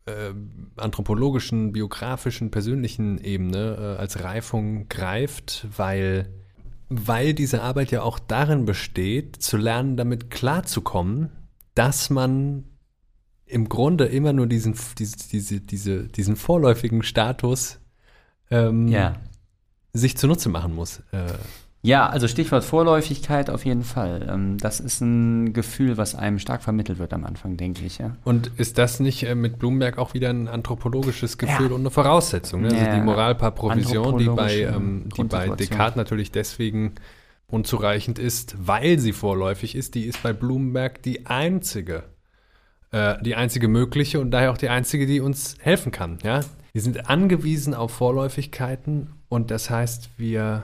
äh, anthropologischen, biografischen, persönlichen Ebene äh, als Reifung greift, weil weil diese Arbeit ja auch darin besteht, zu lernen, damit klarzukommen, dass man im Grunde immer nur diesen, diese, diese, diese, diesen vorläufigen Status ähm, ja. sich zunutze machen muss. Äh, ja, also Stichwort Vorläufigkeit auf jeden Fall. Ähm, das ist ein Gefühl, was einem stark vermittelt wird am Anfang, denke ich. Ja. Und ist das nicht äh, mit Blumenberg auch wieder ein anthropologisches Gefühl ja. und eine Voraussetzung? Ne? Also ja. die Moral par Provision, die bei, ähm, die bei Descartes natürlich deswegen unzureichend ist, weil sie vorläufig ist, die ist bei Blumenberg die einzige, äh, die einzige mögliche und daher auch die einzige, die uns helfen kann. Ja? Wir sind angewiesen auf Vorläufigkeiten und das heißt, wir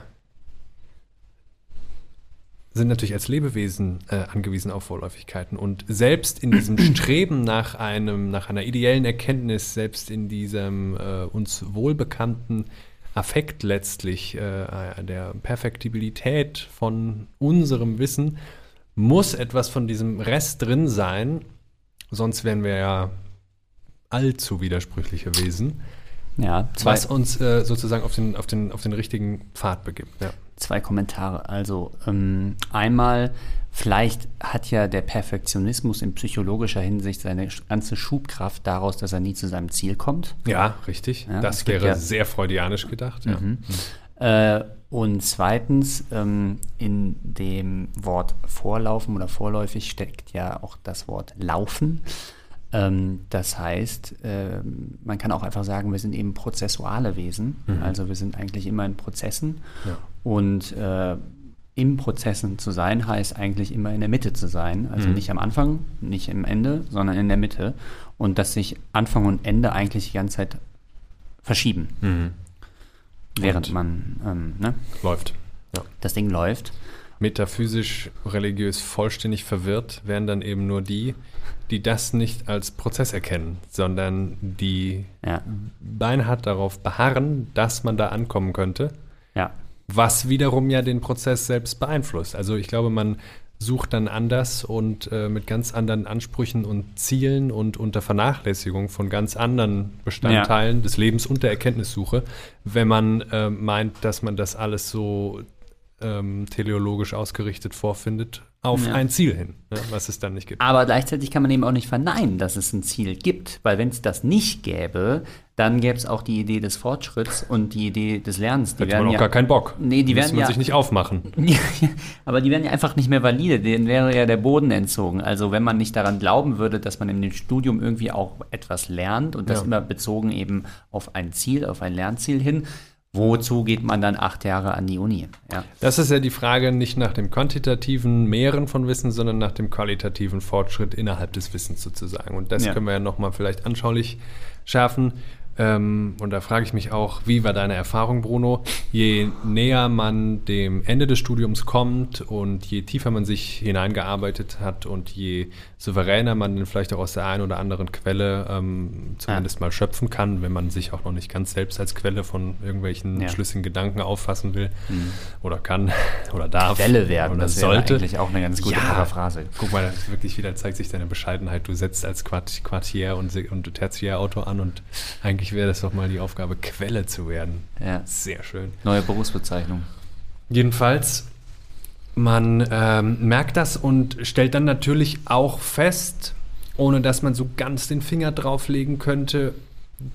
sind natürlich als Lebewesen äh, angewiesen auf Vorläufigkeiten. Und selbst in diesem (clears throat) Streben nach einem, nach einer ideellen Erkenntnis, selbst in diesem äh, uns wohlbekannten Affekt letztlich, äh, der Perfektibilität von unserem Wissen, muss etwas von diesem Rest drin sein, sonst wären wir ja allzu widersprüchliche Wesen. Ja, was uns äh, sozusagen auf den, auf, den, auf den richtigen Pfad begibt. Ja zwei Kommentare. Also ähm, einmal, vielleicht hat ja der Perfektionismus in psychologischer Hinsicht seine ganze Schubkraft daraus, dass er nie zu seinem Ziel kommt. Ja, richtig. Ja, das wäre ja, sehr freudianisch gedacht. Ja. Mhm. Äh, und zweitens, ähm, in dem Wort Vorlaufen oder vorläufig steckt ja auch das Wort Laufen. Ähm, das heißt, äh, man kann auch einfach sagen, wir sind eben prozessuale Wesen. Mhm. Also wir sind eigentlich immer in Prozessen. Ja. Und äh, im Prozessen zu sein heißt eigentlich immer in der Mitte zu sein. Also mhm. nicht am Anfang, nicht im Ende, sondern in der Mitte. Und dass sich Anfang und Ende eigentlich die ganze Zeit verschieben. Mhm. Während und man ähm, ne? läuft. Ja. Das Ding läuft. Metaphysisch, religiös vollständig verwirrt wären dann eben nur die, die das nicht als Prozess erkennen, sondern die ja. beinhart darauf beharren, dass man da ankommen könnte. Ja. Was wiederum ja den Prozess selbst beeinflusst. Also ich glaube, man sucht dann anders und äh, mit ganz anderen Ansprüchen und Zielen und unter Vernachlässigung von ganz anderen Bestandteilen ja. des Lebens und der Erkenntnissuche, wenn man äh, meint, dass man das alles so ähm, teleologisch ausgerichtet vorfindet, auf ja. ein Ziel hin, ne, was es dann nicht gibt. Aber gleichzeitig kann man eben auch nicht verneinen, dass es ein Ziel gibt, weil wenn es das nicht gäbe, dann gäbe es auch die Idee des Fortschritts und die Idee des Lernens. Die Hätte man auch ja, gar keinen Bock. Nee, die werden man ja, sich nicht aufmachen. (laughs) aber die werden ja einfach nicht mehr valide, denen wäre ja der Boden entzogen. Also wenn man nicht daran glauben würde, dass man in dem Studium irgendwie auch etwas lernt und das ja. immer bezogen eben auf ein Ziel, auf ein Lernziel hin, Wozu geht man dann acht Jahre an die Uni? Ja. Das ist ja die Frage nicht nach dem quantitativen Mehren von Wissen, sondern nach dem qualitativen Fortschritt innerhalb des Wissens sozusagen. Und das ja. können wir ja nochmal vielleicht anschaulich schärfen. Ähm, und da frage ich mich auch, wie war deine Erfahrung, Bruno? Je näher man dem Ende des Studiums kommt und je tiefer man sich hineingearbeitet hat und je souveräner man dann vielleicht auch aus der einen oder anderen Quelle ähm, zumindest ja. mal schöpfen kann, wenn man sich auch noch nicht ganz selbst als Quelle von irgendwelchen ja. schlüssigen Gedanken auffassen will mhm. oder kann (laughs) oder darf. Quelle werden, oder das sollte. eigentlich auch eine ganz gute ja, Paraphrase. Guck mal, das wirklich wieder zeigt sich deine Bescheidenheit. Du setzt als Quartier- und, und Tertiärautor an und eigentlich eigentlich wäre das doch mal die Aufgabe, Quelle zu werden. Ja. Sehr schön. Neue Berufsbezeichnung. Jedenfalls, man ähm, merkt das und stellt dann natürlich auch fest, ohne dass man so ganz den Finger drauflegen könnte,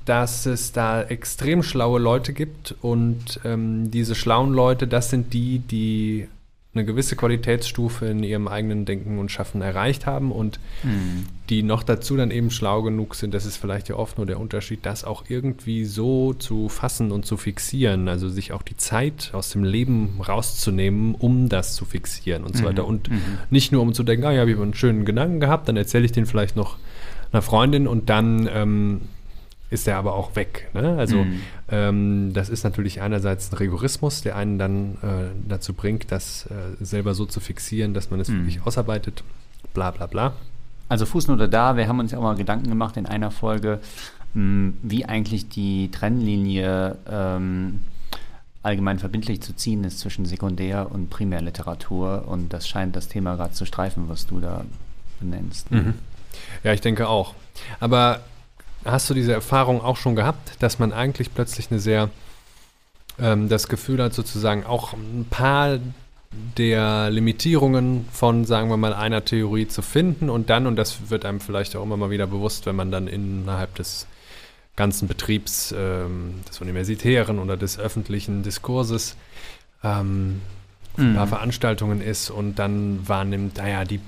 dass es da extrem schlaue Leute gibt und ähm, diese schlauen Leute, das sind die, die eine gewisse Qualitätsstufe in ihrem eigenen Denken und Schaffen erreicht haben und Mhm. die noch dazu dann eben schlau genug sind, das ist vielleicht ja oft nur der Unterschied, das auch irgendwie so zu fassen und zu fixieren, also sich auch die Zeit aus dem Leben rauszunehmen, um das zu fixieren und so weiter. Und nicht nur um zu denken, ah ja, ich habe einen schönen Gedanken gehabt, dann erzähle ich den vielleicht noch einer Freundin und dann ähm, ist der aber auch weg. Ne? Also Mhm. ähm, das ist natürlich einerseits ein Rigorismus, der einen dann äh, dazu bringt, das äh, selber so zu fixieren, dass man es Mhm. wirklich ausarbeitet, bla bla bla. Also Fußnote da, wir haben uns ja auch mal Gedanken gemacht in einer Folge, mh, wie eigentlich die Trennlinie ähm, allgemein verbindlich zu ziehen ist zwischen Sekundär- und Primärliteratur. Und das scheint das Thema gerade zu streifen, was du da benennst. Mhm. Ja, ich denke auch. Aber hast du diese Erfahrung auch schon gehabt, dass man eigentlich plötzlich eine sehr ähm, das Gefühl hat, sozusagen auch ein paar der Limitierungen von, sagen wir mal, einer Theorie zu finden und dann, und das wird einem vielleicht auch immer mal wieder bewusst, wenn man dann innerhalb des ganzen Betriebs ähm, des universitären oder des öffentlichen Diskurses ähm, auf ein paar Mhm. Veranstaltungen ist und dann wahrnimmt, naja, die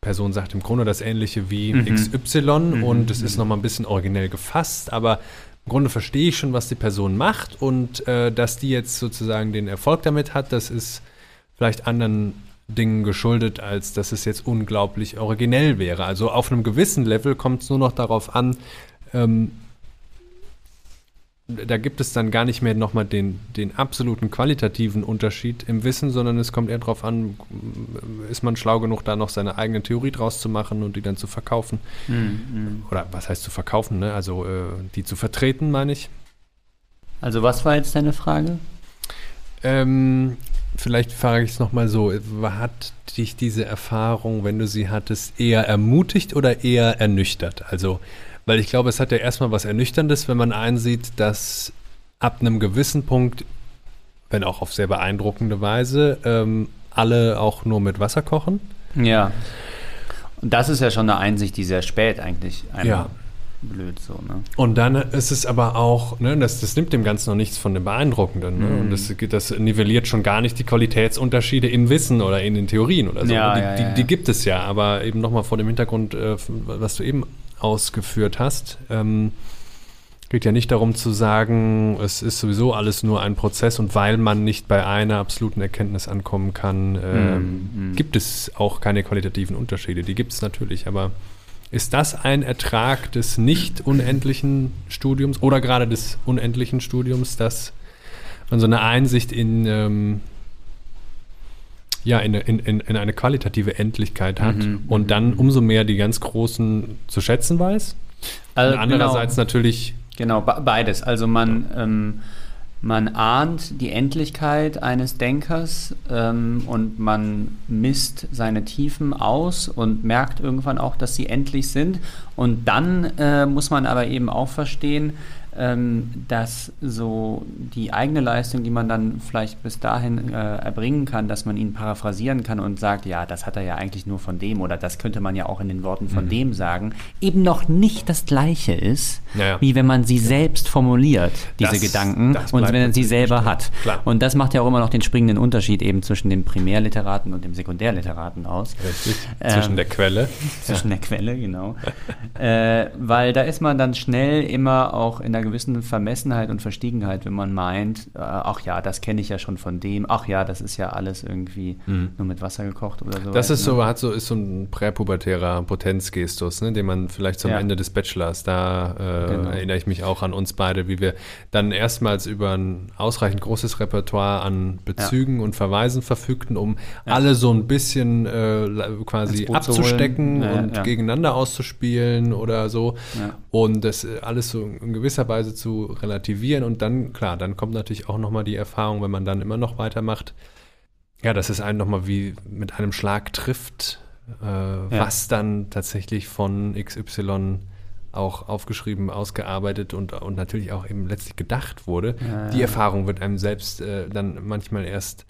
Person sagt im Grunde das Ähnliche wie Mhm. XY Mhm, und es ist mhm. nochmal ein bisschen originell gefasst, aber im Grunde verstehe ich schon, was die Person macht und äh, dass die jetzt sozusagen den Erfolg damit hat, das ist vielleicht anderen Dingen geschuldet, als dass es jetzt unglaublich originell wäre. Also auf einem gewissen Level kommt es nur noch darauf an, ähm, da gibt es dann gar nicht mehr nochmal den, den absoluten qualitativen Unterschied im Wissen, sondern es kommt eher darauf an, ist man schlau genug, da noch seine eigene Theorie draus zu machen und die dann zu verkaufen. Mhm. Oder was heißt zu verkaufen, ne? Also äh, die zu vertreten, meine ich. Also was war jetzt deine Frage? Ähm, vielleicht frage ich es nochmal so. Hat dich diese Erfahrung, wenn du sie hattest, eher ermutigt oder eher ernüchtert? Also, weil ich glaube, es hat ja erstmal was Ernüchterndes, wenn man einsieht, dass ab einem gewissen Punkt, wenn auch auf sehr beeindruckende Weise, ähm, alle auch nur mit Wasser kochen. Ja. Und das ist ja schon eine Einsicht, die sehr spät eigentlich Ja. blöd so, ne? Und dann ist es aber auch, ne, das, das nimmt dem Ganzen noch nichts von dem Beeindruckenden. Ne? Mhm. Und das, das nivelliert schon gar nicht die Qualitätsunterschiede im Wissen oder in den Theorien oder so. Ja, die, ja, die, die gibt es ja, aber eben nochmal vor dem Hintergrund, äh, was du eben ausgeführt hast. Ähm, geht ja nicht darum zu sagen, es ist sowieso alles nur ein Prozess und weil man nicht bei einer absoluten Erkenntnis ankommen kann, ähm, Mhm, mhm. gibt es auch keine qualitativen Unterschiede. Die gibt es natürlich, aber ist das ein Ertrag des nicht unendlichen Studiums oder gerade des unendlichen Studiums, dass man so eine Einsicht in, ähm, ja, in, in, in, in eine qualitative Endlichkeit hat Mhm, und dann umso mehr die ganz Großen zu schätzen weiß? Also, und andererseits natürlich, Genau, be- beides. Also man, ähm, man ahnt die Endlichkeit eines Denkers ähm, und man misst seine Tiefen aus und merkt irgendwann auch, dass sie endlich sind. Und dann äh, muss man aber eben auch verstehen, dass so die eigene Leistung, die man dann vielleicht bis dahin äh, erbringen kann, dass man ihn paraphrasieren kann und sagt, ja, das hat er ja eigentlich nur von dem oder das könnte man ja auch in den Worten von dem sagen, eben noch nicht das Gleiche ist, Ja, wie wenn man sie selbst formuliert, diese Das- Gedanken, das und wenn man sie selber hat. Klar. Und das macht ja auch immer noch den springenden Unterschied eben zwischen dem Primärliteraten und dem Sekundärliteraten aus. richtig, Ähm, zwischen der Quelle. (laughs) Zwischen der Quelle, genau. äh, weil da ist man dann schnell immer auch in einer gewissen Vermessenheit und Verstiegenheit, wenn man meint, äh, ach ja, das kenne ich ja schon von dem, ach ja, das ist ja alles irgendwie nur mit Wasser gekocht oder so. Mhm. Das ist so, hat so, ist so ein präpubertärer Potenzgestus, ne, den man vielleicht zum Ja. Ende des Bachelors, da äh, Genau. erinnere ich mich auch an uns beide, wie wir dann erstmals über ein ausreichend großes Repertoire an Bezügen und Verweisen verfügten, um alle so ein bisschen äh, quasi abzustecken Ja, und ja. gegeneinander auszuspielen oder so. Ja. Und das äh, alles so in gewisser Weise zu relativieren und dann, klar, dann kommt natürlich auch nochmal die Erfahrung, wenn man dann immer noch weitermacht, ja, dass es einen nochmal wie mit einem Schlag trifft, äh, was dann tatsächlich von XY auch aufgeschrieben, ausgearbeitet und, und natürlich auch eben letztlich gedacht wurde. Ja, Die ja. Erfahrung wird einem selbst äh, dann manchmal erst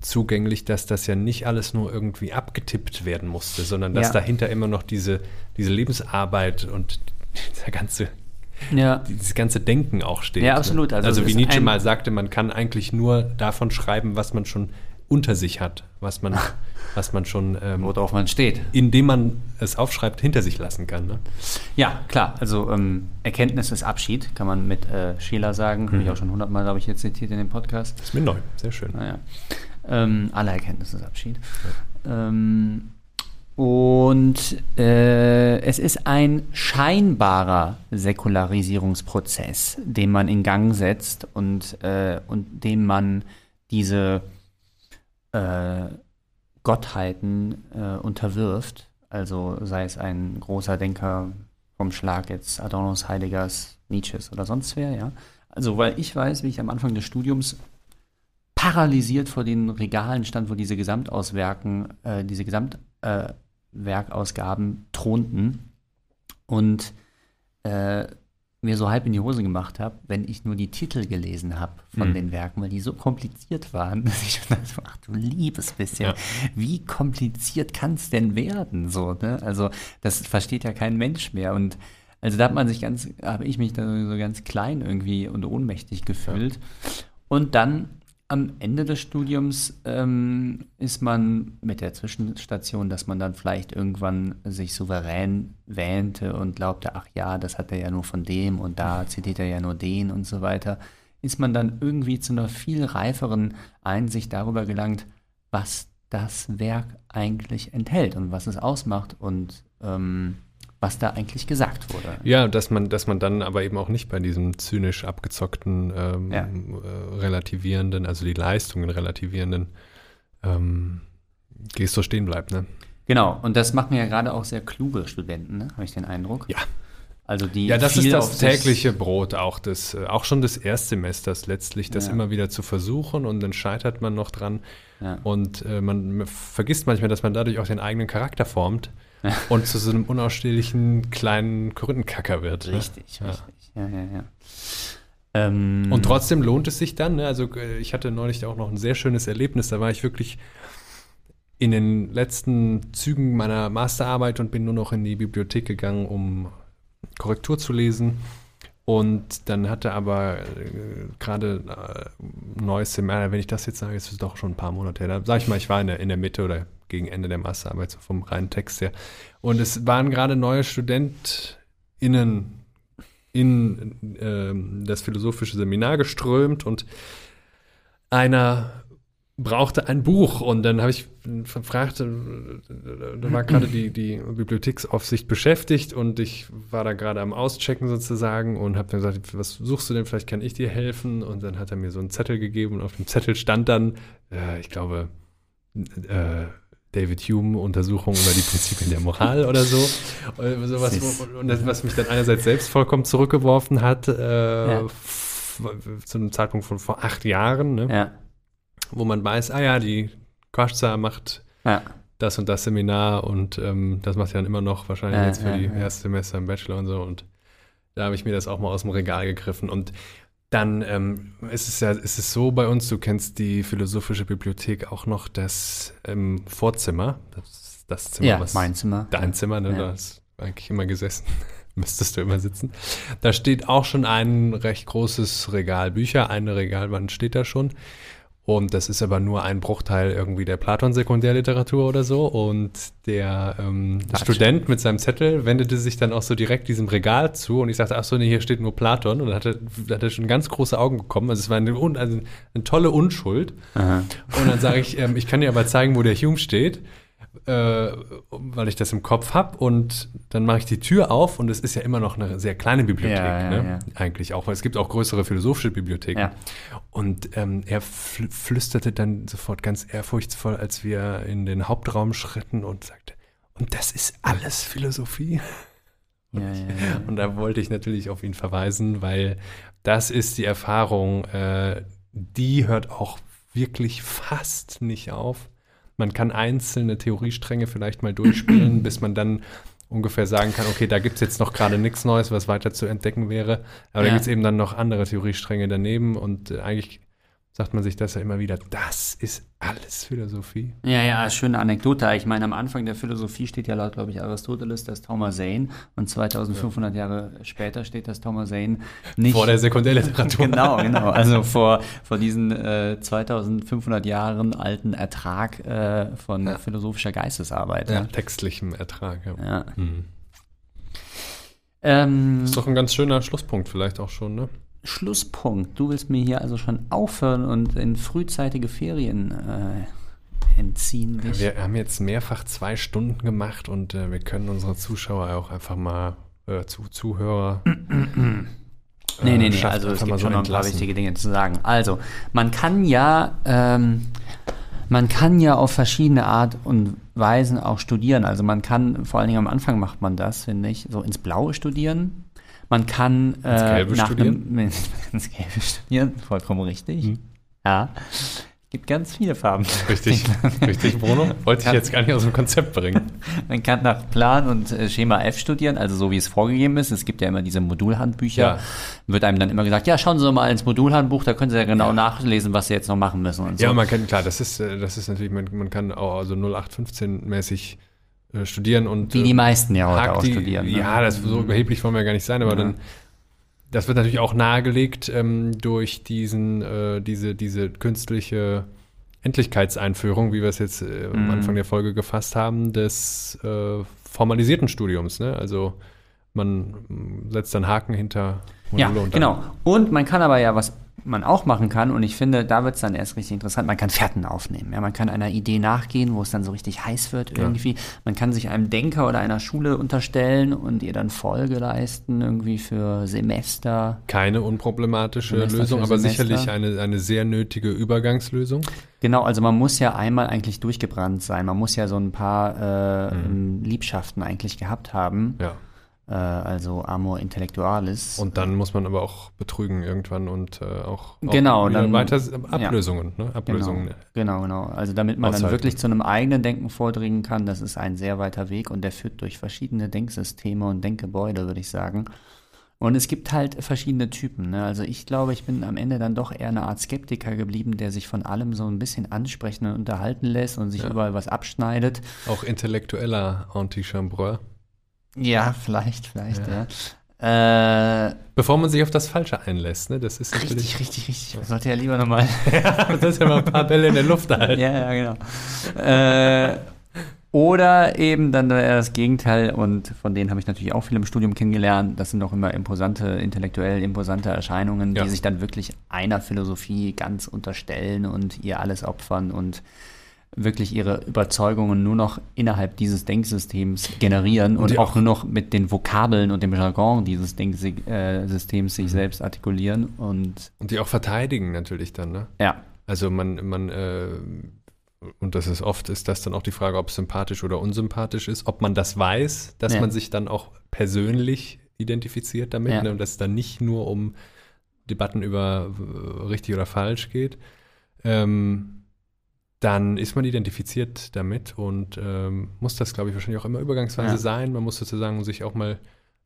zugänglich, dass das ja nicht alles nur irgendwie abgetippt werden musste, sondern dass Ja. dahinter immer noch diese, diese Lebensarbeit und (laughs) dieser ganze ja. dieses ganze Denken auch steht. Ja, absolut. Ne? Also, also wie Nietzsche mal sagte, man kann eigentlich nur davon schreiben, was man schon unter sich hat, was man, (laughs) was man schon ähm, worauf man steht, indem man es aufschreibt, hinter sich lassen kann. Ne? Ja, klar. Also ähm, Erkenntnis ist Abschied, kann man mit äh, Scheler sagen. Mhm. Habe ich auch schon hundertmal, glaube ich, jetzt zitiert in dem Podcast. Das ist mir neu, sehr schön. Naja. Ähm, alle Erkenntnis ist Abschied. Ja. Ähm, und äh, es ist ein scheinbarer Säkularisierungsprozess, den man in Gang setzt und, äh, und dem man diese äh, Gottheiten äh, unterwirft. Also sei es ein großer Denker vom Schlag jetzt Adornos, Heideggers, Nietzsches oder sonst wer, ja. Also weil ich weiß, wie ich am Anfang des Studiums paralysiert vor den Regalen stand, wo diese Gesamtauswerken, äh, diese Gesamtwerkausgaben äh, thronten und äh, mir so halb in die Hose gemacht habe, wenn ich nur die Titel gelesen habe von mhm. den Werken, weil die so kompliziert waren, (laughs) dass ich dachte, ach du liebes bisschen, ja. wie kompliziert kann es denn werden? So, ne? Also das versteht ja kein Mensch mehr. Und also da hat man sich ganz, habe ich mich da so ganz klein irgendwie und ohnmächtig gefühlt. Ja. Und dann am Ende des Studiums ähm, ist man mit der Zwischenstation, dass man dann vielleicht irgendwann sich souverän wähnte und glaubte, ach ja, das hat er ja nur von dem und da zitiert er ja nur den und so weiter, ist man dann irgendwie zu einer viel reiferen Einsicht darüber gelangt, was das Werk eigentlich enthält und was es ausmacht und ähm, was da eigentlich gesagt wurde. Ja, dass man, dass man dann aber eben auch nicht bei diesem zynisch abgezockten, ähm, ja. äh, relativierenden, also die Leistungen relativierenden ähm, Gesto stehen bleibt, ne? Genau, und das machen ja gerade auch sehr kluge Studenten, ne? habe ich den Eindruck. Ja. Also die ja, das ist das tägliche Brot auch des, äh, auch schon des Erstsemesters letztlich, das ja. immer wieder zu versuchen und dann scheitert man noch dran. Ja. Und äh, man vergisst manchmal, dass man dadurch auch den eigenen Charakter formt (laughs) und zu so einem unausstehlichen kleinen Korinthenkacker wird. Richtig, ne? richtig. Ja, ja, ja. Ähm, und trotzdem lohnt es sich dann. Ne? Also äh, ich hatte neulich auch noch ein sehr schönes Erlebnis. Da war ich wirklich in den letzten Zügen meiner Masterarbeit und bin nur noch in die Bibliothek gegangen, um Korrektur zu lesen. Und dann hatte aber äh, gerade äh, neues Semester, wenn ich das jetzt sage, ist es doch schon ein paar Monate her. Da sage ich mal, ich war in der, in der Mitte oder gegen Ende der Masterarbeit, so vom reinen Text her. Und es waren gerade neue StudentInnen in äh, das philosophische Seminar geströmt und einer brauchte ein Buch. Und dann habe ich gefragt, äh, da war gerade die, die Bibliotheksaufsicht beschäftigt und ich war da gerade am Auschecken sozusagen und habe dann gesagt, was suchst du denn, vielleicht kann ich dir helfen. Und dann hat er mir so einen Zettel gegeben und auf dem Zettel stand dann, äh, ich glaube, äh, David Hume Untersuchung über die Prinzipien der Moral oder so. Oder sowas, wo, und das, was mich dann einerseits selbst vollkommen zurückgeworfen hat, äh, ja. zu einem Zeitpunkt von vor acht Jahren, ne? ja. wo man weiß, ah ja, die Koschza macht ja. das und das Seminar und ähm, das macht sie dann immer noch wahrscheinlich jetzt für die Erstsemester im Bachelor und so und da habe ich mir das auch mal aus dem Regal gegriffen und dann ähm, ist es ja, ist es so bei uns, du kennst die philosophische Bibliothek auch noch das ähm, Vorzimmer, das, das Zimmer, ja, was mein Zimmer. Dein Zimmer, ne? Ja. Da hast eigentlich immer gesessen. (laughs) Müsstest du immer sitzen. Da steht auch schon ein recht großes Regal Bücher. Eine Regalwand steht da schon. Und das ist aber nur ein Bruchteil irgendwie der Platon-Sekundärliteratur oder so. Und der ähm, Student mit seinem Zettel wendete sich dann auch so direkt diesem Regal zu. Und ich sagte, ach so, nee, hier steht nur Platon. Und dann hat er, hat er schon ganz große Augen bekommen. Also es war eine, also eine tolle Unschuld. Aha. Und dann sage ich, ähm, ich kann dir aber zeigen, wo der Hume steht äh, weil ich das im Kopf habe und dann mache ich die Tür auf und es ist ja immer noch eine sehr kleine Bibliothek, ja, ja, ne? ja. eigentlich auch, weil es gibt auch größere philosophische Bibliotheken. Und ähm, er fl flüsterte dann sofort ganz ehrfurchtsvoll, als wir in den Hauptraum schritten und sagte, und das ist alles Philosophie. (laughs) Und da wollte ich natürlich auf ihn verweisen, weil das ist die Erfahrung, äh, die hört auch wirklich fast nicht auf. Man kann einzelne Theoriestränge vielleicht mal durchspielen, (clears throat) bis man dann ungefähr sagen kann, okay, da gibt es jetzt noch gerade nichts Neues, was weiter zu entdecken wäre. Aber ja. da gibt es eben dann noch andere Theoriestränge daneben und äh, eigentlich sagt man sich das ja immer wieder, das ist alles Philosophie. Ja, ja, schöne Anekdote. Ich meine, am Anfang der Philosophie steht ja laut, glaube ich, Aristoteles das Thomas Zane und 2500 ja. Jahre später steht das Thomas Zane nicht. Vor der Sekundärliteratur. (laughs) genau, genau. Also vor, vor diesen äh, 2500 Jahren alten Ertrag äh, von ja. philosophischer Geistesarbeit. Ja, textlichem Ertrag, ja. ja. Mhm. Ähm, ist doch ein ganz schöner Schlusspunkt vielleicht auch schon, ne? Schlusspunkt. Du willst mir hier also schon aufhören und in frühzeitige Ferien äh, entziehen. Dich. Wir haben jetzt mehrfach zwei Stunden gemacht und äh, wir können unsere Zuschauer auch einfach mal äh, zu Zuhörer. (clears throat) nee, nee, nee, also es gibt schon noch ein paar wichtige Dinge zu sagen. Also, man kann ja, ähm, man kann ja auf verschiedene Art und Weisen auch studieren. Also man kann, vor allen Dingen am Anfang macht man das, finde ich, so ins Blaue studieren. Man kann äh, ins Gelbe nach studieren. Einem, (laughs) ins Gelbe studieren, vollkommen richtig. Mhm. Ja. Gibt ganz viele Farben. Richtig, (laughs) richtig, Bruno. Wollte ich jetzt gar nicht aus dem Konzept bringen. Man kann nach Plan und äh, Schema F studieren, also so wie es vorgegeben ist. Es gibt ja immer diese Modulhandbücher. Ja. Wird einem dann immer gesagt, ja, schauen Sie mal ins Modulhandbuch, da können Sie ja genau ja. nachlesen, was Sie jetzt noch machen müssen. Und so. Ja, man kann, klar, das ist, äh, das ist natürlich, man, man kann auch also 0815-mäßig äh, studieren und. Wie die meisten ja heute auch die, studieren. Ne? Ja, das so überheblich wollen wir gar nicht sein, aber ja. dann. Das wird natürlich auch nahegelegt ähm, durch diesen, äh, diese, diese künstliche Endlichkeitseinführung, wie wir es jetzt äh, am mhm. Anfang der Folge gefasst haben, des äh, formalisierten Studiums. Ne? Also man setzt dann Haken hinter Module ja, und genau. Und man kann aber ja was man auch machen kann, und ich finde, da wird es dann erst richtig interessant, man kann Fährten aufnehmen. Ja, man kann einer Idee nachgehen, wo es dann so richtig heiß wird irgendwie. Ja. Man kann sich einem Denker oder einer Schule unterstellen und ihr dann Folge leisten, irgendwie für Semester. Keine unproblematische Semester Lösung, aber sicherlich eine, eine sehr nötige Übergangslösung. Genau, also man muss ja einmal eigentlich durchgebrannt sein. Man muss ja so ein paar äh, mhm. Liebschaften eigentlich gehabt haben. Ja äh, also Amor Intellectualis. Und dann muss man aber auch betrügen irgendwann und äh, auch, auch genau, dann, weiter Ablösungen, ja, ne? Ablösungen. Genau, genau, genau. Also damit man aushalten. dann wirklich zu einem eigenen Denken vordringen kann, das ist ein sehr weiter Weg und der führt durch verschiedene Denksysteme und Denkgebäude, würde ich sagen. Und es gibt halt verschiedene Typen. Ne? Also ich glaube, ich bin am Ende dann doch eher eine Art Skeptiker geblieben, der sich von allem so ein bisschen ansprechen und unterhalten lässt und sich ja. überall was abschneidet. Auch intellektueller Anti-Chambreur. Ja, vielleicht, vielleicht, ja. ja. Äh, Bevor man sich auf das Falsche einlässt, ne? Das ist. Richtig, richtig, richtig. Man sollte ja lieber nochmal. (laughs) ja, das ist ja mal ein paar Bälle in der Luft halten. ja, ja, genau. äh, oder eben dann das Gegenteil, und von denen habe ich natürlich auch viel im Studium kennengelernt. Das sind auch immer imposante, intellektuell imposante Erscheinungen, ja. die sich dann wirklich einer Philosophie ganz unterstellen und ihr alles opfern und wirklich ihre Überzeugungen nur noch innerhalb dieses Denksystems generieren und, und auch, nur noch mit den Vokabeln und dem Jargon dieses Denksystems sich mhm. selbst artikulieren und und die auch verteidigen natürlich dann, ne? Ja. Also man man äh, und das ist oft ist das dann auch die Frage, ob es sympathisch oder unsympathisch ist, ob man das weiß, dass ja. man sich dann auch persönlich identifiziert damit ja. ne? und dass es dann nicht nur um Debatten über äh, richtig oder falsch geht. Ähm, dann ist man identifiziert damit und ähm, muss das, glaube ich, wahrscheinlich auch immer übergangsweise ja. sein. Man muss sozusagen sich auch mal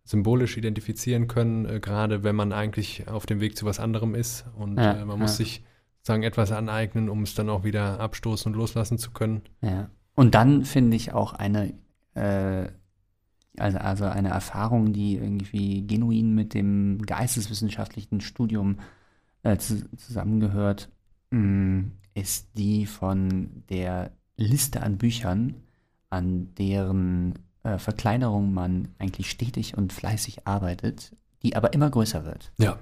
symbolisch identifizieren können, äh, gerade wenn man eigentlich auf dem Weg zu was anderem ist. Und ja, äh, man muss sich sozusagen etwas aneignen, um es dann auch wieder abstoßen und loslassen zu können. Ja. Und dann finde ich auch eine, äh, also, also eine Erfahrung, die irgendwie genuin mit dem geisteswissenschaftlichen Studium äh, zusammengehört, mh, ist die von der Liste an Büchern, an deren äh, Verkleinerung man eigentlich stetig und fleißig arbeitet, die aber immer größer wird. Ja.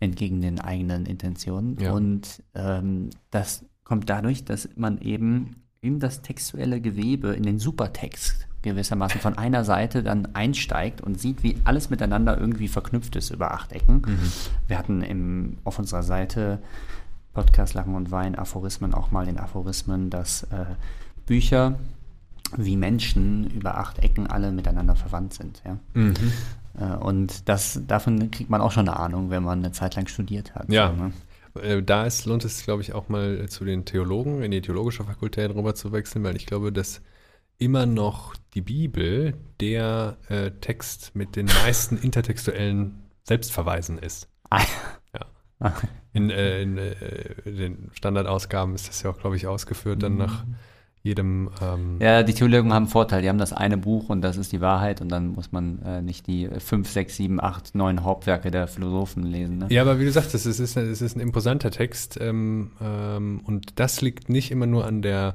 Entgegen den eigenen Intentionen. Ja. Und ähm, das kommt dadurch, dass man eben in das textuelle Gewebe, in den Supertext gewissermaßen von einer Seite dann einsteigt und sieht, wie alles miteinander irgendwie verknüpft ist über acht Ecken. Mhm. Wir hatten im, auf unserer Seite Podcast Lachen und Wein, Aphorismen auch mal in Aphorismen, dass äh, Bücher wie Menschen über acht Ecken alle miteinander verwandt sind. Ja? Mhm. Äh, und das, davon kriegt man auch schon eine Ahnung, wenn man eine Zeit lang studiert hat. Ja. So, ne? Äh, da ist, lohnt es, glaube ich, auch mal zu den Theologen in die theologische Fakultät rüber zu wechseln, weil ich glaube, dass immer noch die Bibel der äh, Text mit den meisten intertextuellen Selbstverweisen ist. (laughs) In, äh, in äh, den Standardausgaben ist das ja auch, glaube ich, ausgeführt, dann nach jedem. Ähm, Ja, die Theologen haben einen Vorteil. Die haben das eine Buch und das ist die Wahrheit und dann muss man äh, nicht die fünf, sechs, sieben, acht, neun Hauptwerke der Philosophen lesen. Ne? Ja, aber wie du sagst, es ist, es ist ein imposanter Text ähm, ähm, und das liegt nicht immer nur an der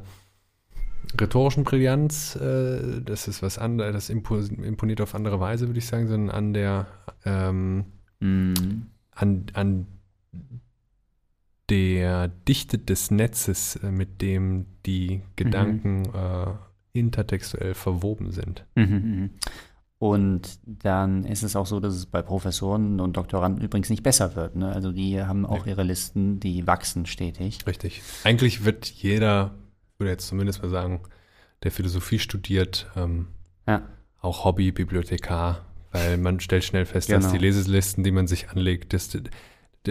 rhetorischen Brillanz, äh, das ist was anderes, das impo imponiert auf andere Weise, würde ich sagen, sondern an der ähm, Mhm. an, an der Dichte des Netzes, äh, mit dem die Gedanken äh, intertextuell verwoben sind. Mhm, mhm. Und dann ist es auch so, dass es bei Professoren und Doktoranden übrigens nicht besser wird. Ne? Also die haben auch Nee. ihre Listen, die wachsen stetig. Richtig. Eigentlich wird jeder, ich würde jetzt zumindest mal sagen, der Philosophie studiert, ähm, Ja. auch Hobby-Bibliothekar, weil man stellt schnell fest, dass Genau. die Leselisten, die man sich anlegt, das,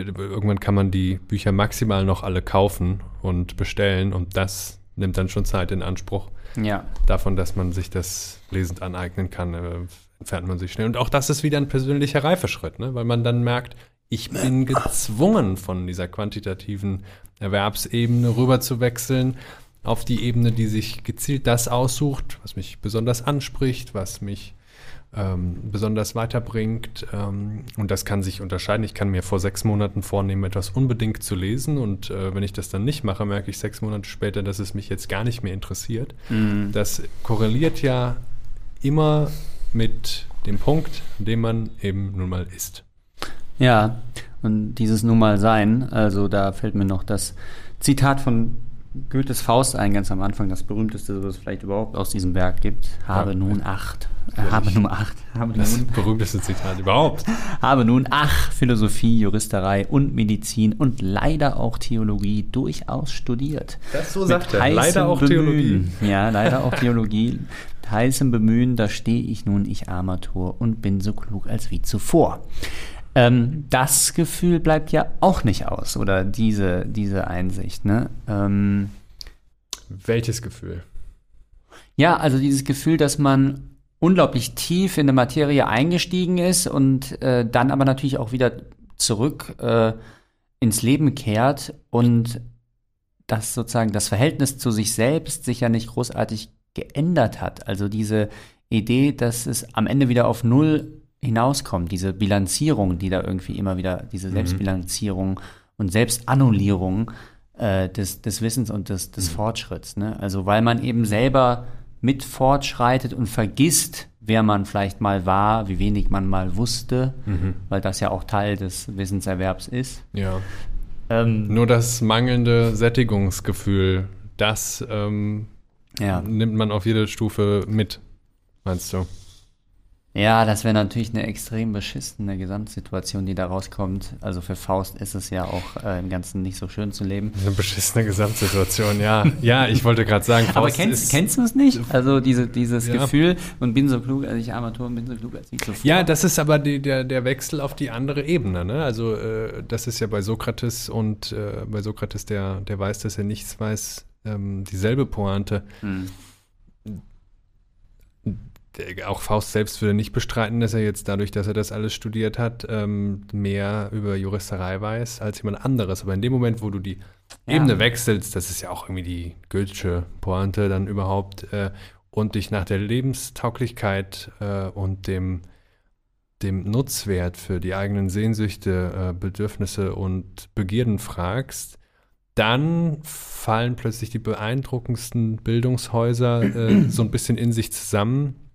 irgendwann kann man die Bücher maximal noch alle kaufen und bestellen und das nimmt dann schon Zeit in Anspruch. Ja. Davon, dass man sich das lesend aneignen kann, äh, entfernt man sich schnell. Und auch das ist wieder ein persönlicher Reifeschritt, ne? weil man dann merkt, ich bin gezwungen, von dieser quantitativen Erwerbsebene rüber zu wechseln auf die Ebene, die sich gezielt das aussucht, was mich besonders anspricht, was mich ähm, besonders weiterbringt. Ähm, und das kann sich unterscheiden. Ich kann mir vor sechs Monaten vornehmen, etwas unbedingt zu lesen. Und äh, wenn ich das dann nicht mache, merke ich sechs Monate später, dass es mich jetzt gar nicht mehr interessiert. Mhm. Das korreliert ja immer mit dem Punkt, an dem man eben nun mal ist. Ja, und dieses nun mal sein, also da fällt mir noch das Zitat von Goethes Faust ein, ganz am Anfang, das berühmteste, was es vielleicht überhaupt aus diesem Werk gibt. Habe Ja. nun acht. Äh, habe nun acht. Habe Das nun, berühmteste Zitat überhaupt. (laughs) habe nun ach Philosophie, Juristerei und Medizin und leider auch Theologie durchaus studiert. Das so sagt er. Leider auch Bemühen. Theologie. Ja, leider auch (laughs) Theologie. Mit heißem Bemühen, da stehe ich nun, ich armer Tor, und bin so klug als wie zuvor. Ähm, das Gefühl bleibt ja auch nicht aus, oder diese, diese Einsicht. Ne? Ähm, Welches Gefühl? ja, also dieses Gefühl, dass man unglaublich tief in der Materie eingestiegen ist und äh, dann aber natürlich auch wieder zurück äh, ins Leben kehrt und dass sozusagen das Verhältnis zu sich selbst sich ja nicht großartig geändert hat. Also diese Idee, dass es am Ende wieder auf Null hinauskommt, diese Bilanzierung, die da irgendwie immer wieder, diese Selbstbilanzierung und Selbstannullierung äh, des, des Wissens und des, des Fortschritts. Ne? Also weil man eben selber mit fortschreitet und vergisst, wer man vielleicht mal war, wie wenig man mal wusste, weil das ja auch Teil des Wissenserwerbs ist. Ja. Ähm, Nur das mangelnde Sättigungsgefühl, das ähm, ja. nimmt man auf jede Stufe mit, meinst du? Ja, das wäre natürlich eine extrem beschissene Gesamtsituation, die da rauskommt. Also für Faust ist es ja auch äh, im Ganzen nicht so schön zu leben. Eine beschissene Gesamtsituation, ja. Ja, ich wollte gerade sagen, Aber Faust kennst, ist, kennst du es nicht? Also diese, dieses Ja. Gefühl und bin so klug, als ich Armatur und bin so klug, als ich zuvor. Ja, das ist aber die, der, der Wechsel auf die andere Ebene. Ne? Also äh, das ist ja bei Sokrates und äh, bei Sokrates, der, der weiß, dass er nichts weiß, ähm, dieselbe Pointe. Hm. Der, auch Faust selbst würde nicht bestreiten, dass er jetzt dadurch, dass er das alles studiert hat, ähm, mehr über Juristerei weiß als jemand anderes. Aber in dem Moment, wo du die Ja. Ebene wechselst, das ist ja auch irgendwie die Goethesche Pointe dann überhaupt, äh, und dich nach der Lebenstauglichkeit äh, und dem, dem Nutzwert für die eigenen Sehnsüchte, äh, Bedürfnisse und Begierden fragst, dann fallen plötzlich die beeindruckendsten Bildungshäuser äh, so ein bisschen in sich zusammen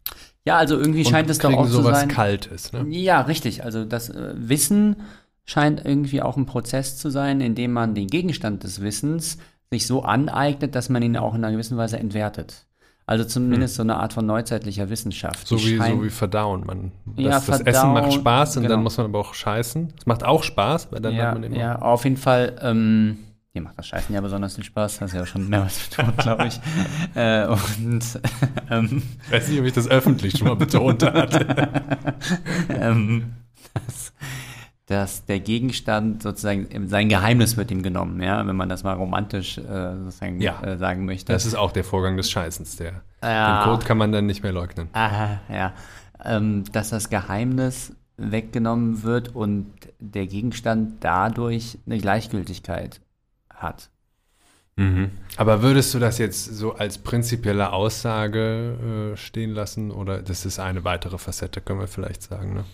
ja, also irgendwie scheint es doch auch zu sowas sein. Kaltes. Ne? Ja, richtig. Also das äh, Wissen scheint irgendwie auch ein Prozess zu sein, in dem man den Gegenstand des Wissens sich so aneignet, dass man ihn auch in einer gewissen Weise entwertet. Also zumindest so eine Art von neuzeitlicher Wissenschaft. So wie, so wie Verdauen. Man, Ja, das, das Essen Verdauen, macht Spaß und genau. dann muss man aber auch scheißen. Es macht auch Spaß, weil dann ja, hat man immer. ja, auf jeden Fall. Ähm, dir macht das Scheißen ja besonders viel Spaß. Hast ja auch schon mehrmals betont, glaube ich. (laughs) äh, und ähm, Ich weiß nicht, ob ich das öffentlich schon mal betont hatte. (laughs) ähm, dass, dass der Gegenstand sozusagen, sein Geheimnis wird ihm genommen, ja, wenn man das mal romantisch äh, sozusagen Ja. äh, sagen möchte. Das ist auch der Vorgang des Scheißens. Der, Ja. Den Code kann man dann nicht mehr leugnen. Aha, ja. Ähm, dass das Geheimnis weggenommen wird und der Gegenstand dadurch eine Gleichgültigkeit hat. Mhm. Aber würdest du das jetzt so als prinzipielle Aussage äh, stehen lassen oder das ist eine weitere Facette, können wir vielleicht sagen, ne?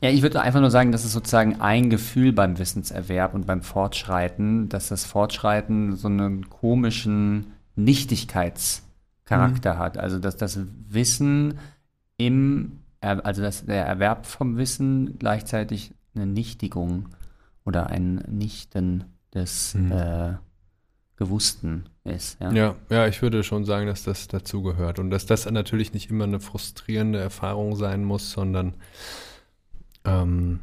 Ja, ich würde einfach nur sagen, das ist sozusagen ein Gefühl beim Wissenserwerb und beim Fortschreiten, dass das Fortschreiten so einen komischen Nichtigkeitscharakter mhm. hat. Also dass das Wissen im, also dass der Erwerb vom Wissen gleichzeitig eine Nichtigung oder ein Nichten des mhm. äh, Gewussten ist. Ja? ja? Ja, ich würde schon sagen, dass das dazugehört und dass das natürlich nicht immer eine frustrierende Erfahrung sein muss, sondern ähm,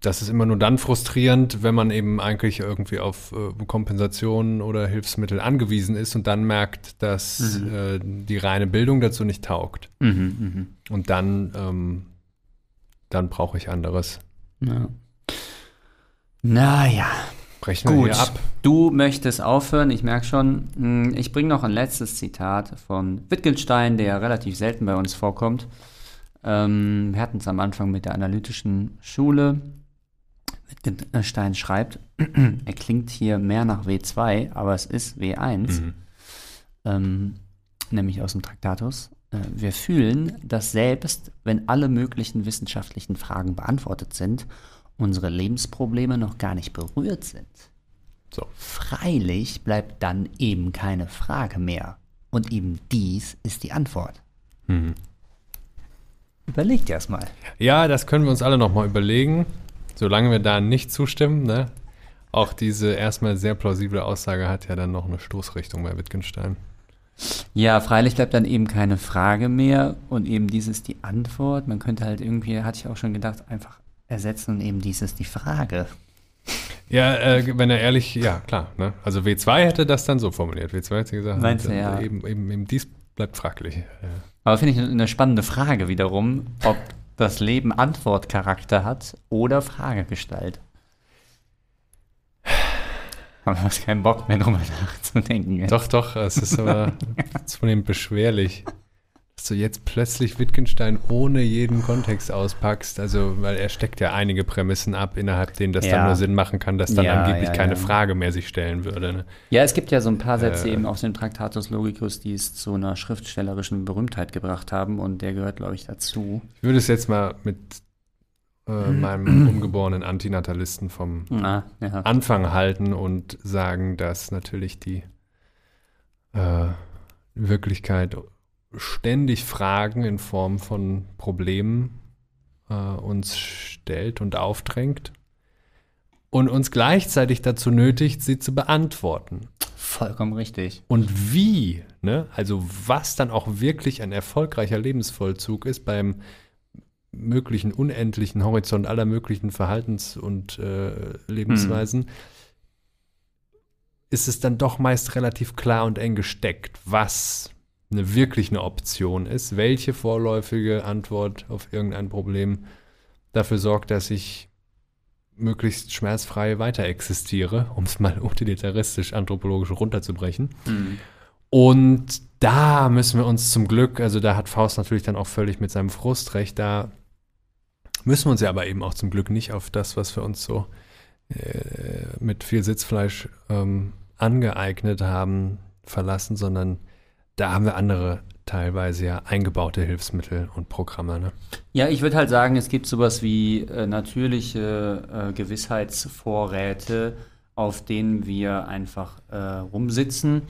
das ist immer nur dann frustrierend, wenn man eben eigentlich irgendwie auf äh, Kompensationen oder Hilfsmittel angewiesen ist und dann merkt, dass mhm. äh, die reine Bildung dazu nicht taugt. Mhm, mh. Und dann, ähm, dann brauche ich anderes. Ja. Naja. Brechen Gut. wir ab. Du möchtest aufhören, ich merke schon. Hm, ich bringe noch ein letztes Zitat von Wittgenstein, der relativ selten bei uns vorkommt. Ähm, wir hatten es am Anfang mit der analytischen Schule. Wittgenstein schreibt, (clears throat) er klingt hier mehr nach W2, aber es ist W1, mhm. ähm, nämlich aus dem Traktatus. Äh, wir fühlen, dass selbst wenn alle möglichen wissenschaftlichen Fragen beantwortet sind, unsere Lebensprobleme noch gar nicht berührt sind. So. Freilich bleibt dann eben keine Frage mehr. Und eben dies ist die Antwort. Mhm. Überlegt erstmal. Ja, das können wir uns alle nochmal überlegen. Solange wir da nicht zustimmen, ne? Auch diese erstmal sehr plausible Aussage hat ja dann noch eine Stoßrichtung bei Wittgenstein. Ja, freilich bleibt dann eben keine Frage mehr und eben dies ist die Antwort. Man könnte halt irgendwie, hatte ich auch schon gedacht, einfach ersetzen und eben dies ist die Frage. Ja, äh, wenn er ehrlich, ja, klar. Ne? Also W2 hätte das dann so formuliert. W2 hätte gesagt, Meinst du, ja. eben, eben, eben dies bleibt fraglich. Ja. Aber finde ich eine spannende Frage wiederum, ob das Leben Antwortcharakter hat oder Fragegestalt. (sighs) Aber du hast keinen Bock mehr drüber nachzudenken. Doch, doch, es ist aber zunehmend beschwerlich dass du jetzt plötzlich Wittgenstein ohne jeden Kontext auspackst. Also, weil er steckt ja einige Prämissen ab, innerhalb denen das ja. dann nur Sinn machen kann, dass dann ja, angeblich ja, keine Frage mehr sich stellen würde. Ne? Ja, es gibt ja so ein paar Sätze äh, eben aus dem Traktatus Logicus, die es zu einer schriftstellerischen Berühmtheit gebracht haben und der gehört, glaube ich, dazu. Ich würde es jetzt mal mit äh, meinem (clears throat) umgeborenen Antinatalisten vom Na, Anfang halten und sagen, dass natürlich die äh, Wirklichkeit ständig Fragen in Form von Problemen äh, uns stellt und aufdrängt und uns gleichzeitig dazu nötigt, sie zu beantworten. Vollkommen richtig. Und wie, ne? also was dann auch wirklich ein erfolgreicher Lebensvollzug ist beim möglichen unendlichen Horizont aller möglichen Verhaltens- und äh, Lebensweisen, hm. ist es dann doch meist relativ klar und eng gesteckt, was eine wirklich eine Option ist, welche vorläufige Antwort auf irgendein Problem dafür sorgt, dass ich möglichst schmerzfrei weiter existiere, um es mal (laughs) utilitaristisch anthropologisch runterzubrechen. Mhm. Und da müssen wir uns zum Glück, also da hat Faust natürlich dann auch völlig mit seinem Frust recht, da müssen wir uns ja aber eben auch zum Glück nicht auf das, was wir uns so äh, mit viel Sitzfleisch ähm, angeeignet haben, verlassen, sondern da haben wir andere teilweise ja eingebaute Hilfsmittel und Programme. Ne? Ja, ich würde halt sagen, es gibt sowas wie äh, natürliche äh, Gewissheitsvorräte, auf denen wir einfach äh, rumsitzen.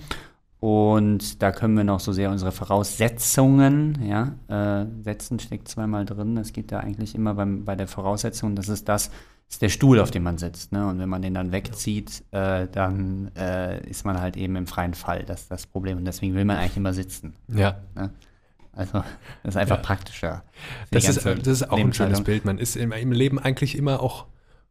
Und da können wir noch so sehr unsere Voraussetzungen, ja, äh, setzen steckt zweimal drin. Es geht da eigentlich immer beim, bei der Voraussetzung, das ist das, ist der Stuhl, auf dem man sitzt. Ne? Und wenn man den dann wegzieht, äh, dann äh, ist man halt eben im freien Fall. Das ist das Problem. Und deswegen will man eigentlich immer sitzen. Ja. Ne? Also, das ist einfach ja. praktischer. Das ist, das ist auch ein schönes Bild. Man ist im, im, Leben eigentlich immer auch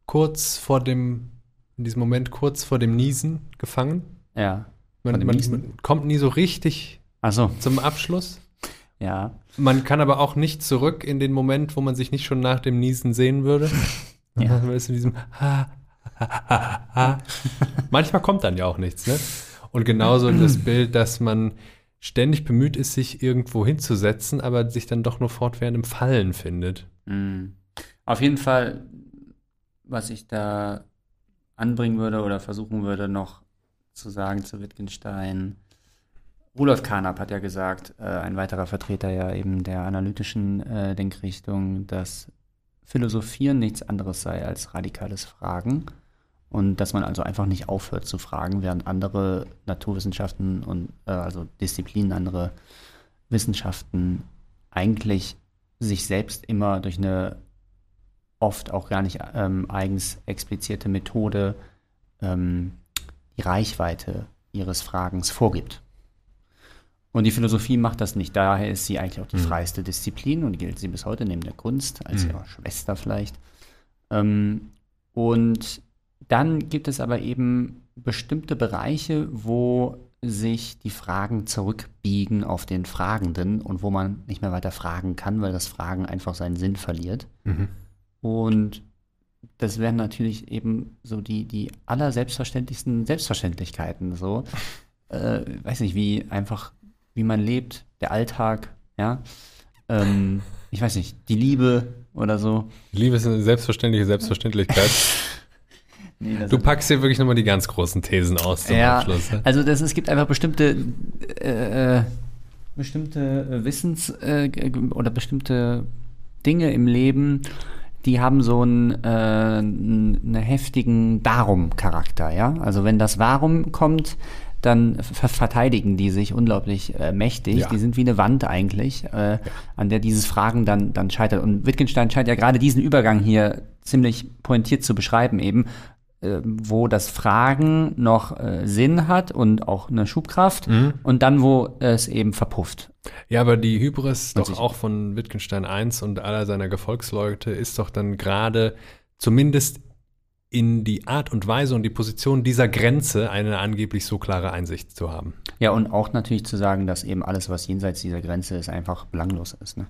kurz vor dem, in diesem Moment kurz vor dem Niesen gefangen. Ja. Man, man, man kommt nie so richtig so. zum Abschluss. Ja. Man kann aber auch nicht zurück in den Moment, wo man sich nicht schon nach dem Niesen sehen würde. (laughs) Ja. dann ist in diesem ha, ha, ha, ha. Manchmal kommt dann ja auch nichts, ne? Und genauso das (clears throat) Bild, dass man ständig bemüht ist, sich irgendwo hinzusetzen, aber sich dann doch nur fortwährend im Fallen findet. Mm. Auf jeden Fall, was ich da anbringen würde oder versuchen würde, noch zu sagen zu Wittgenstein. Rudolf Carnap hat ja gesagt, äh, ein weiterer Vertreter ja eben der analytischen äh, Denkrichtung, dass Philosophieren nichts anderes sei als radikales Fragen und dass man also einfach nicht aufhört zu fragen, während andere Naturwissenschaften und äh, also Disziplinen, andere Wissenschaften eigentlich sich selbst immer durch eine oft auch gar nicht ähm, eigens explizierte Methode ähm, die Reichweite ihres Fragens vorgibt. Und die Philosophie macht das nicht. Daher ist sie eigentlich auch die mhm. freiste Disziplin und gilt sie bis heute neben der Kunst, als mhm. ihrer Schwester vielleicht. Ähm, und dann gibt es aber eben bestimmte Bereiche, wo sich die Fragen zurückbiegen auf den Fragenden und wo man nicht mehr weiter fragen kann, weil das Fragen einfach seinen Sinn verliert. Mhm. Und das wären natürlich eben so die, die allerselbstverständlichsten Selbstverständlichkeiten. So, äh, weiß nicht, wie einfach, wie man lebt, der Alltag, ja. Ähm, ich weiß nicht, die Liebe oder so. Die Liebe ist eine selbstverständliche Selbstverständlichkeit. (laughs) nee, du packst hier wirklich nochmal die ganz großen Thesen aus zum ja, Abschluss. Ne? Also das, es gibt einfach bestimmte äh, äh bestimmte Wissens- äh, oder bestimmte Dinge im Leben, die haben so einen, äh, einen heftigen Darum-Charakter, ja. Also wenn das Warum kommt, dann verteidigen die sich unglaublich äh, mächtig. Ja. Die sind wie eine Wand eigentlich, äh, ja. an der dieses Fragen dann, dann scheitert. Und Wittgenstein scheint ja gerade diesen Übergang hier ziemlich pointiert zu beschreiben eben, äh, wo das Fragen noch äh, Sinn hat und auch eine Schubkraft mhm. und dann, wo es eben verpufft. Ja, aber die Hybris doch auch von Wittgenstein I und aller seiner Gefolgsleute ist doch dann gerade zumindest in die Art und Weise und die Position dieser Grenze eine angeblich so klare Einsicht zu haben. Ja, und auch natürlich zu sagen, dass eben alles, was jenseits dieser Grenze ist, einfach belanglos ist. Ne?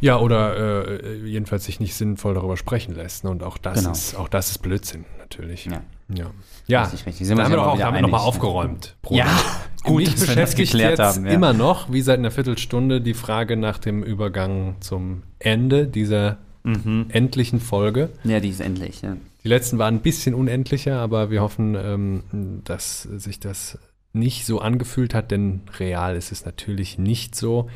Ja, oder äh, jedenfalls sich nicht sinnvoll darüber sprechen lässt. Ne? Und auch das, genau. ist, auch das ist Blödsinn, natürlich. Ja. Ja, ja. Richtig, richtig. Sind da haben wir auch haben nochmal aufgeräumt. Ja, (laughs) gut, Mich beschäftigt jetzt haben, ja. immer noch, wie seit einer Viertelstunde, die Frage nach dem Übergang zum Ende dieser mhm. endlichen Folge. Ja, die ist endlich, ja. Die letzten waren ein bisschen unendlicher, aber wir hoffen, ähm, dass sich das nicht so angefühlt hat, denn real ist es natürlich nicht so.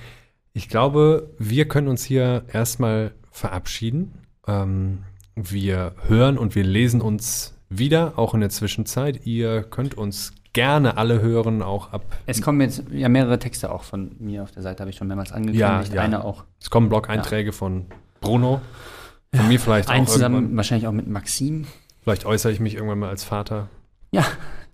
Ich glaube, wir können uns hier erstmal verabschieden. Ähm, wir hören und wir lesen uns wieder, auch in der Zwischenzeit. Ihr könnt uns gerne alle hören, auch ab. Es kommen jetzt ja mehrere Texte auch von mir auf der Seite, habe ich schon mehrmals angekündigt. Ja, ja. Eine auch. Es kommen Blog-Einträge ja. von Bruno. Von mir vielleicht auch. zusammen, irgendwann. wahrscheinlich auch mit Maxim. Vielleicht äußere ich mich irgendwann mal als Vater. Ja,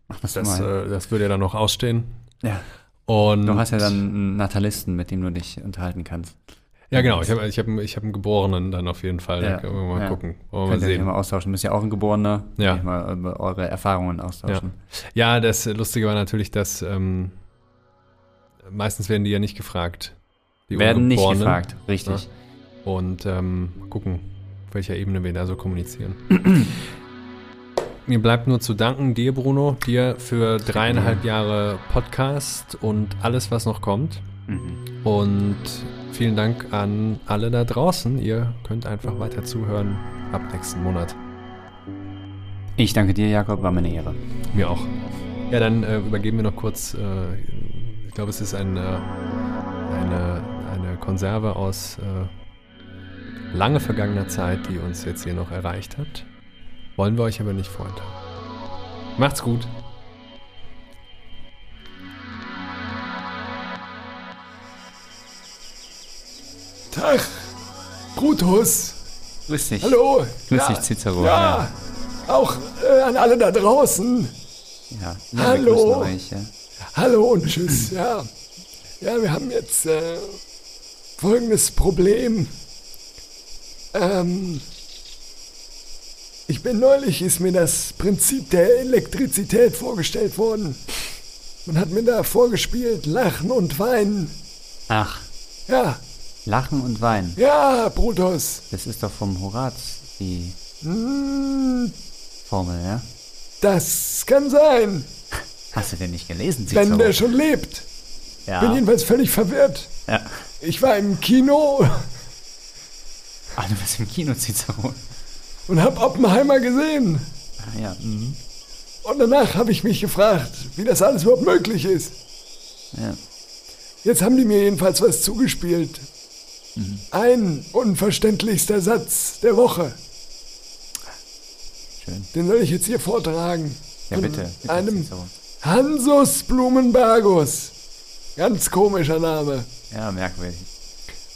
mach das, das mal. Äh, das würde ja dann noch ausstehen. Ja. Und du hast ja dann einen Natalisten, mit dem du dich unterhalten kannst. Ja, genau. Ich habe ich hab, ich hab einen Geborenen dann auf jeden Fall. Ja, da können wir mal ja. gucken. Wollen wir sehen. mal austauschen. Du bist ja auch ein Geborener. Ja. Mal über eure Erfahrungen austauschen. Ja, ja das Lustige war natürlich, dass ähm, meistens werden die ja nicht gefragt. Die werden nicht gefragt, richtig. Ja. Und ähm, gucken, welcher Ebene wir da so kommunizieren. Mir bleibt nur zu danken dir, Bruno, dir für dreieinhalb Jahre Podcast und alles, was noch kommt. Mhm. Und vielen Dank an alle da draußen. Ihr könnt einfach weiter zuhören ab nächsten Monat. Ich danke dir, Jakob, war meine Ehre. Mir auch. Ja, dann äh, übergeben wir noch kurz, äh, ich glaube, es ist ein, äh, eine, eine Konserve aus äh, lange vergangener Zeit, die uns jetzt hier noch erreicht hat. Wollen wir euch aber nicht vorenthalten. Macht's gut. Tag, Brutus. Grüß dich. Hallo. Grüß ja, dich, Cicero. Ja, ja. auch äh, an alle da draußen. Ja, ja Hallo. Euch, ja. Hallo und tschüss. ja. ja, wir haben jetzt äh, folgendes Problem. Ähm, ich bin neulich, ist mir das Prinzip der Elektrizität vorgestellt worden. Man hat mir da vorgespielt, Lachen und Weinen. Ach. Ja. Lachen und Weinen. Ja, Brutus. Das ist doch vom Horaz, die hm. Formel, ja? Das kann sein. Hast du denn nicht gelesen, Cicero? Wenn der schon lebt. Ja. Bin jedenfalls völlig verwirrt. Ja. Ich war im Kino Ah, du bist im Kino, Cicero. und hab Oppenheimer gesehen. Ah, ja. Mhm. Und danach habe ich mich gefragt, wie das alles überhaupt möglich ist. ja. Jetzt haben die mir jedenfalls was zugespielt. Mhm. Ein unverständlichster Satz der Woche. Schön. Den soll ich jetzt hier vortragen. Ja, bitte. bitte Einem. Hansus Blumenbergus. Ganz komischer Name. Ja, merkwürdig.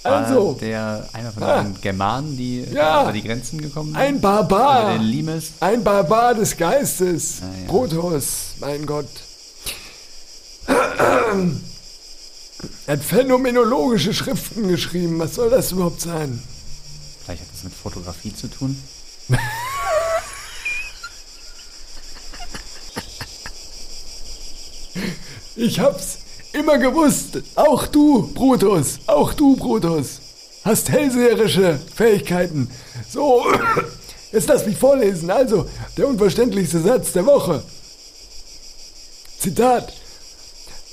Also, der einer von Ah. den Germanen, die Ja. über die Grenzen gekommen sind? ein Barbar. der Limes? Ein Barbar des Geistes. Ah, ja. Brutus, mein Gott. Er hat phänomenologische Schriften geschrieben. Was soll das überhaupt sein? Vielleicht hat das mit Fotografie zu tun. Ich hab's immer gewusst. Auch du, Brutus. Auch du, Brutus. Hast hellseherische Fähigkeiten. So, (coughs) jetzt lass mich vorlesen. Also, der unverständlichste Satz der Woche. Zitat.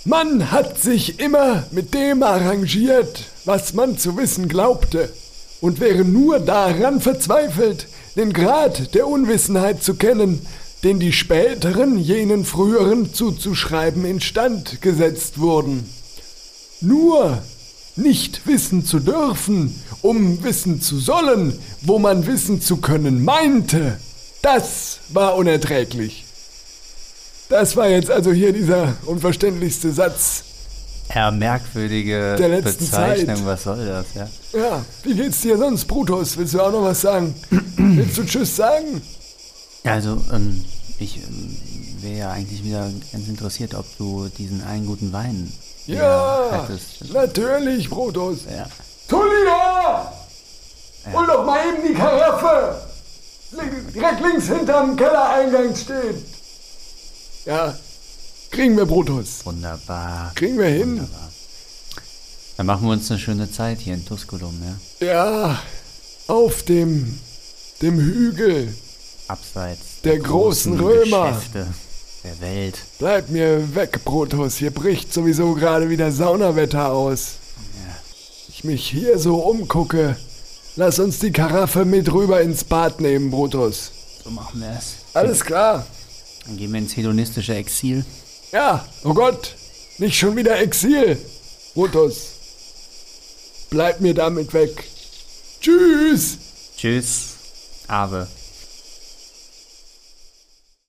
Man hat sich immer mit dem arrangiert, was man zu wissen glaubte, und wäre nur daran verzweifelt, den Grad der Unwissenheit zu kennen, den die späteren jenen früheren zuzuschreiben instand gesetzt wurden. Nur nicht wissen zu dürfen, um wissen zu sollen, wo man wissen zu können meinte, das war unerträglich. Das war jetzt also hier dieser unverständlichste Satz. Ja, merkwürdige Der letzten Bezeichnung. Zeit. Was soll das, ja? Ja, wie geht's dir sonst, Brutus? Willst du auch noch was sagen? (clears throat) Willst du Tschüss sagen? Ja, Also, ähm, ich ähm, wäre ja eigentlich wieder ganz interessiert, ob du diesen einen guten Wein Ja, hättest. natürlich, Brutus. Ja. Tullia! Hol doch mal eben die Karaffe! Direkt links hinterm Kellereingang steht. Ja, kriegen wir, Brutus. Wunderbar. Kriegen wir hin. Wunderbar. Dann machen wir uns eine schöne Zeit hier in Tusculum, ja? Ja, auf dem, dem Hügel. Abseits Der großen Römer. Geschäfte der Welt. Bleib mir weg, Brutus. Hier bricht sowieso gerade wieder Saunawetter aus. Ich mich hier so umgucke. Lass uns die Karaffe mit rüber ins Bad nehmen, Brutus. So machen wir es. Alles klar. Dann gehen wir ins hedonistische Exil. Ja, oh Gott, nicht schon wieder Exil. Brutus, bleib mir damit weg. Tschüss. Tschüss. Ave.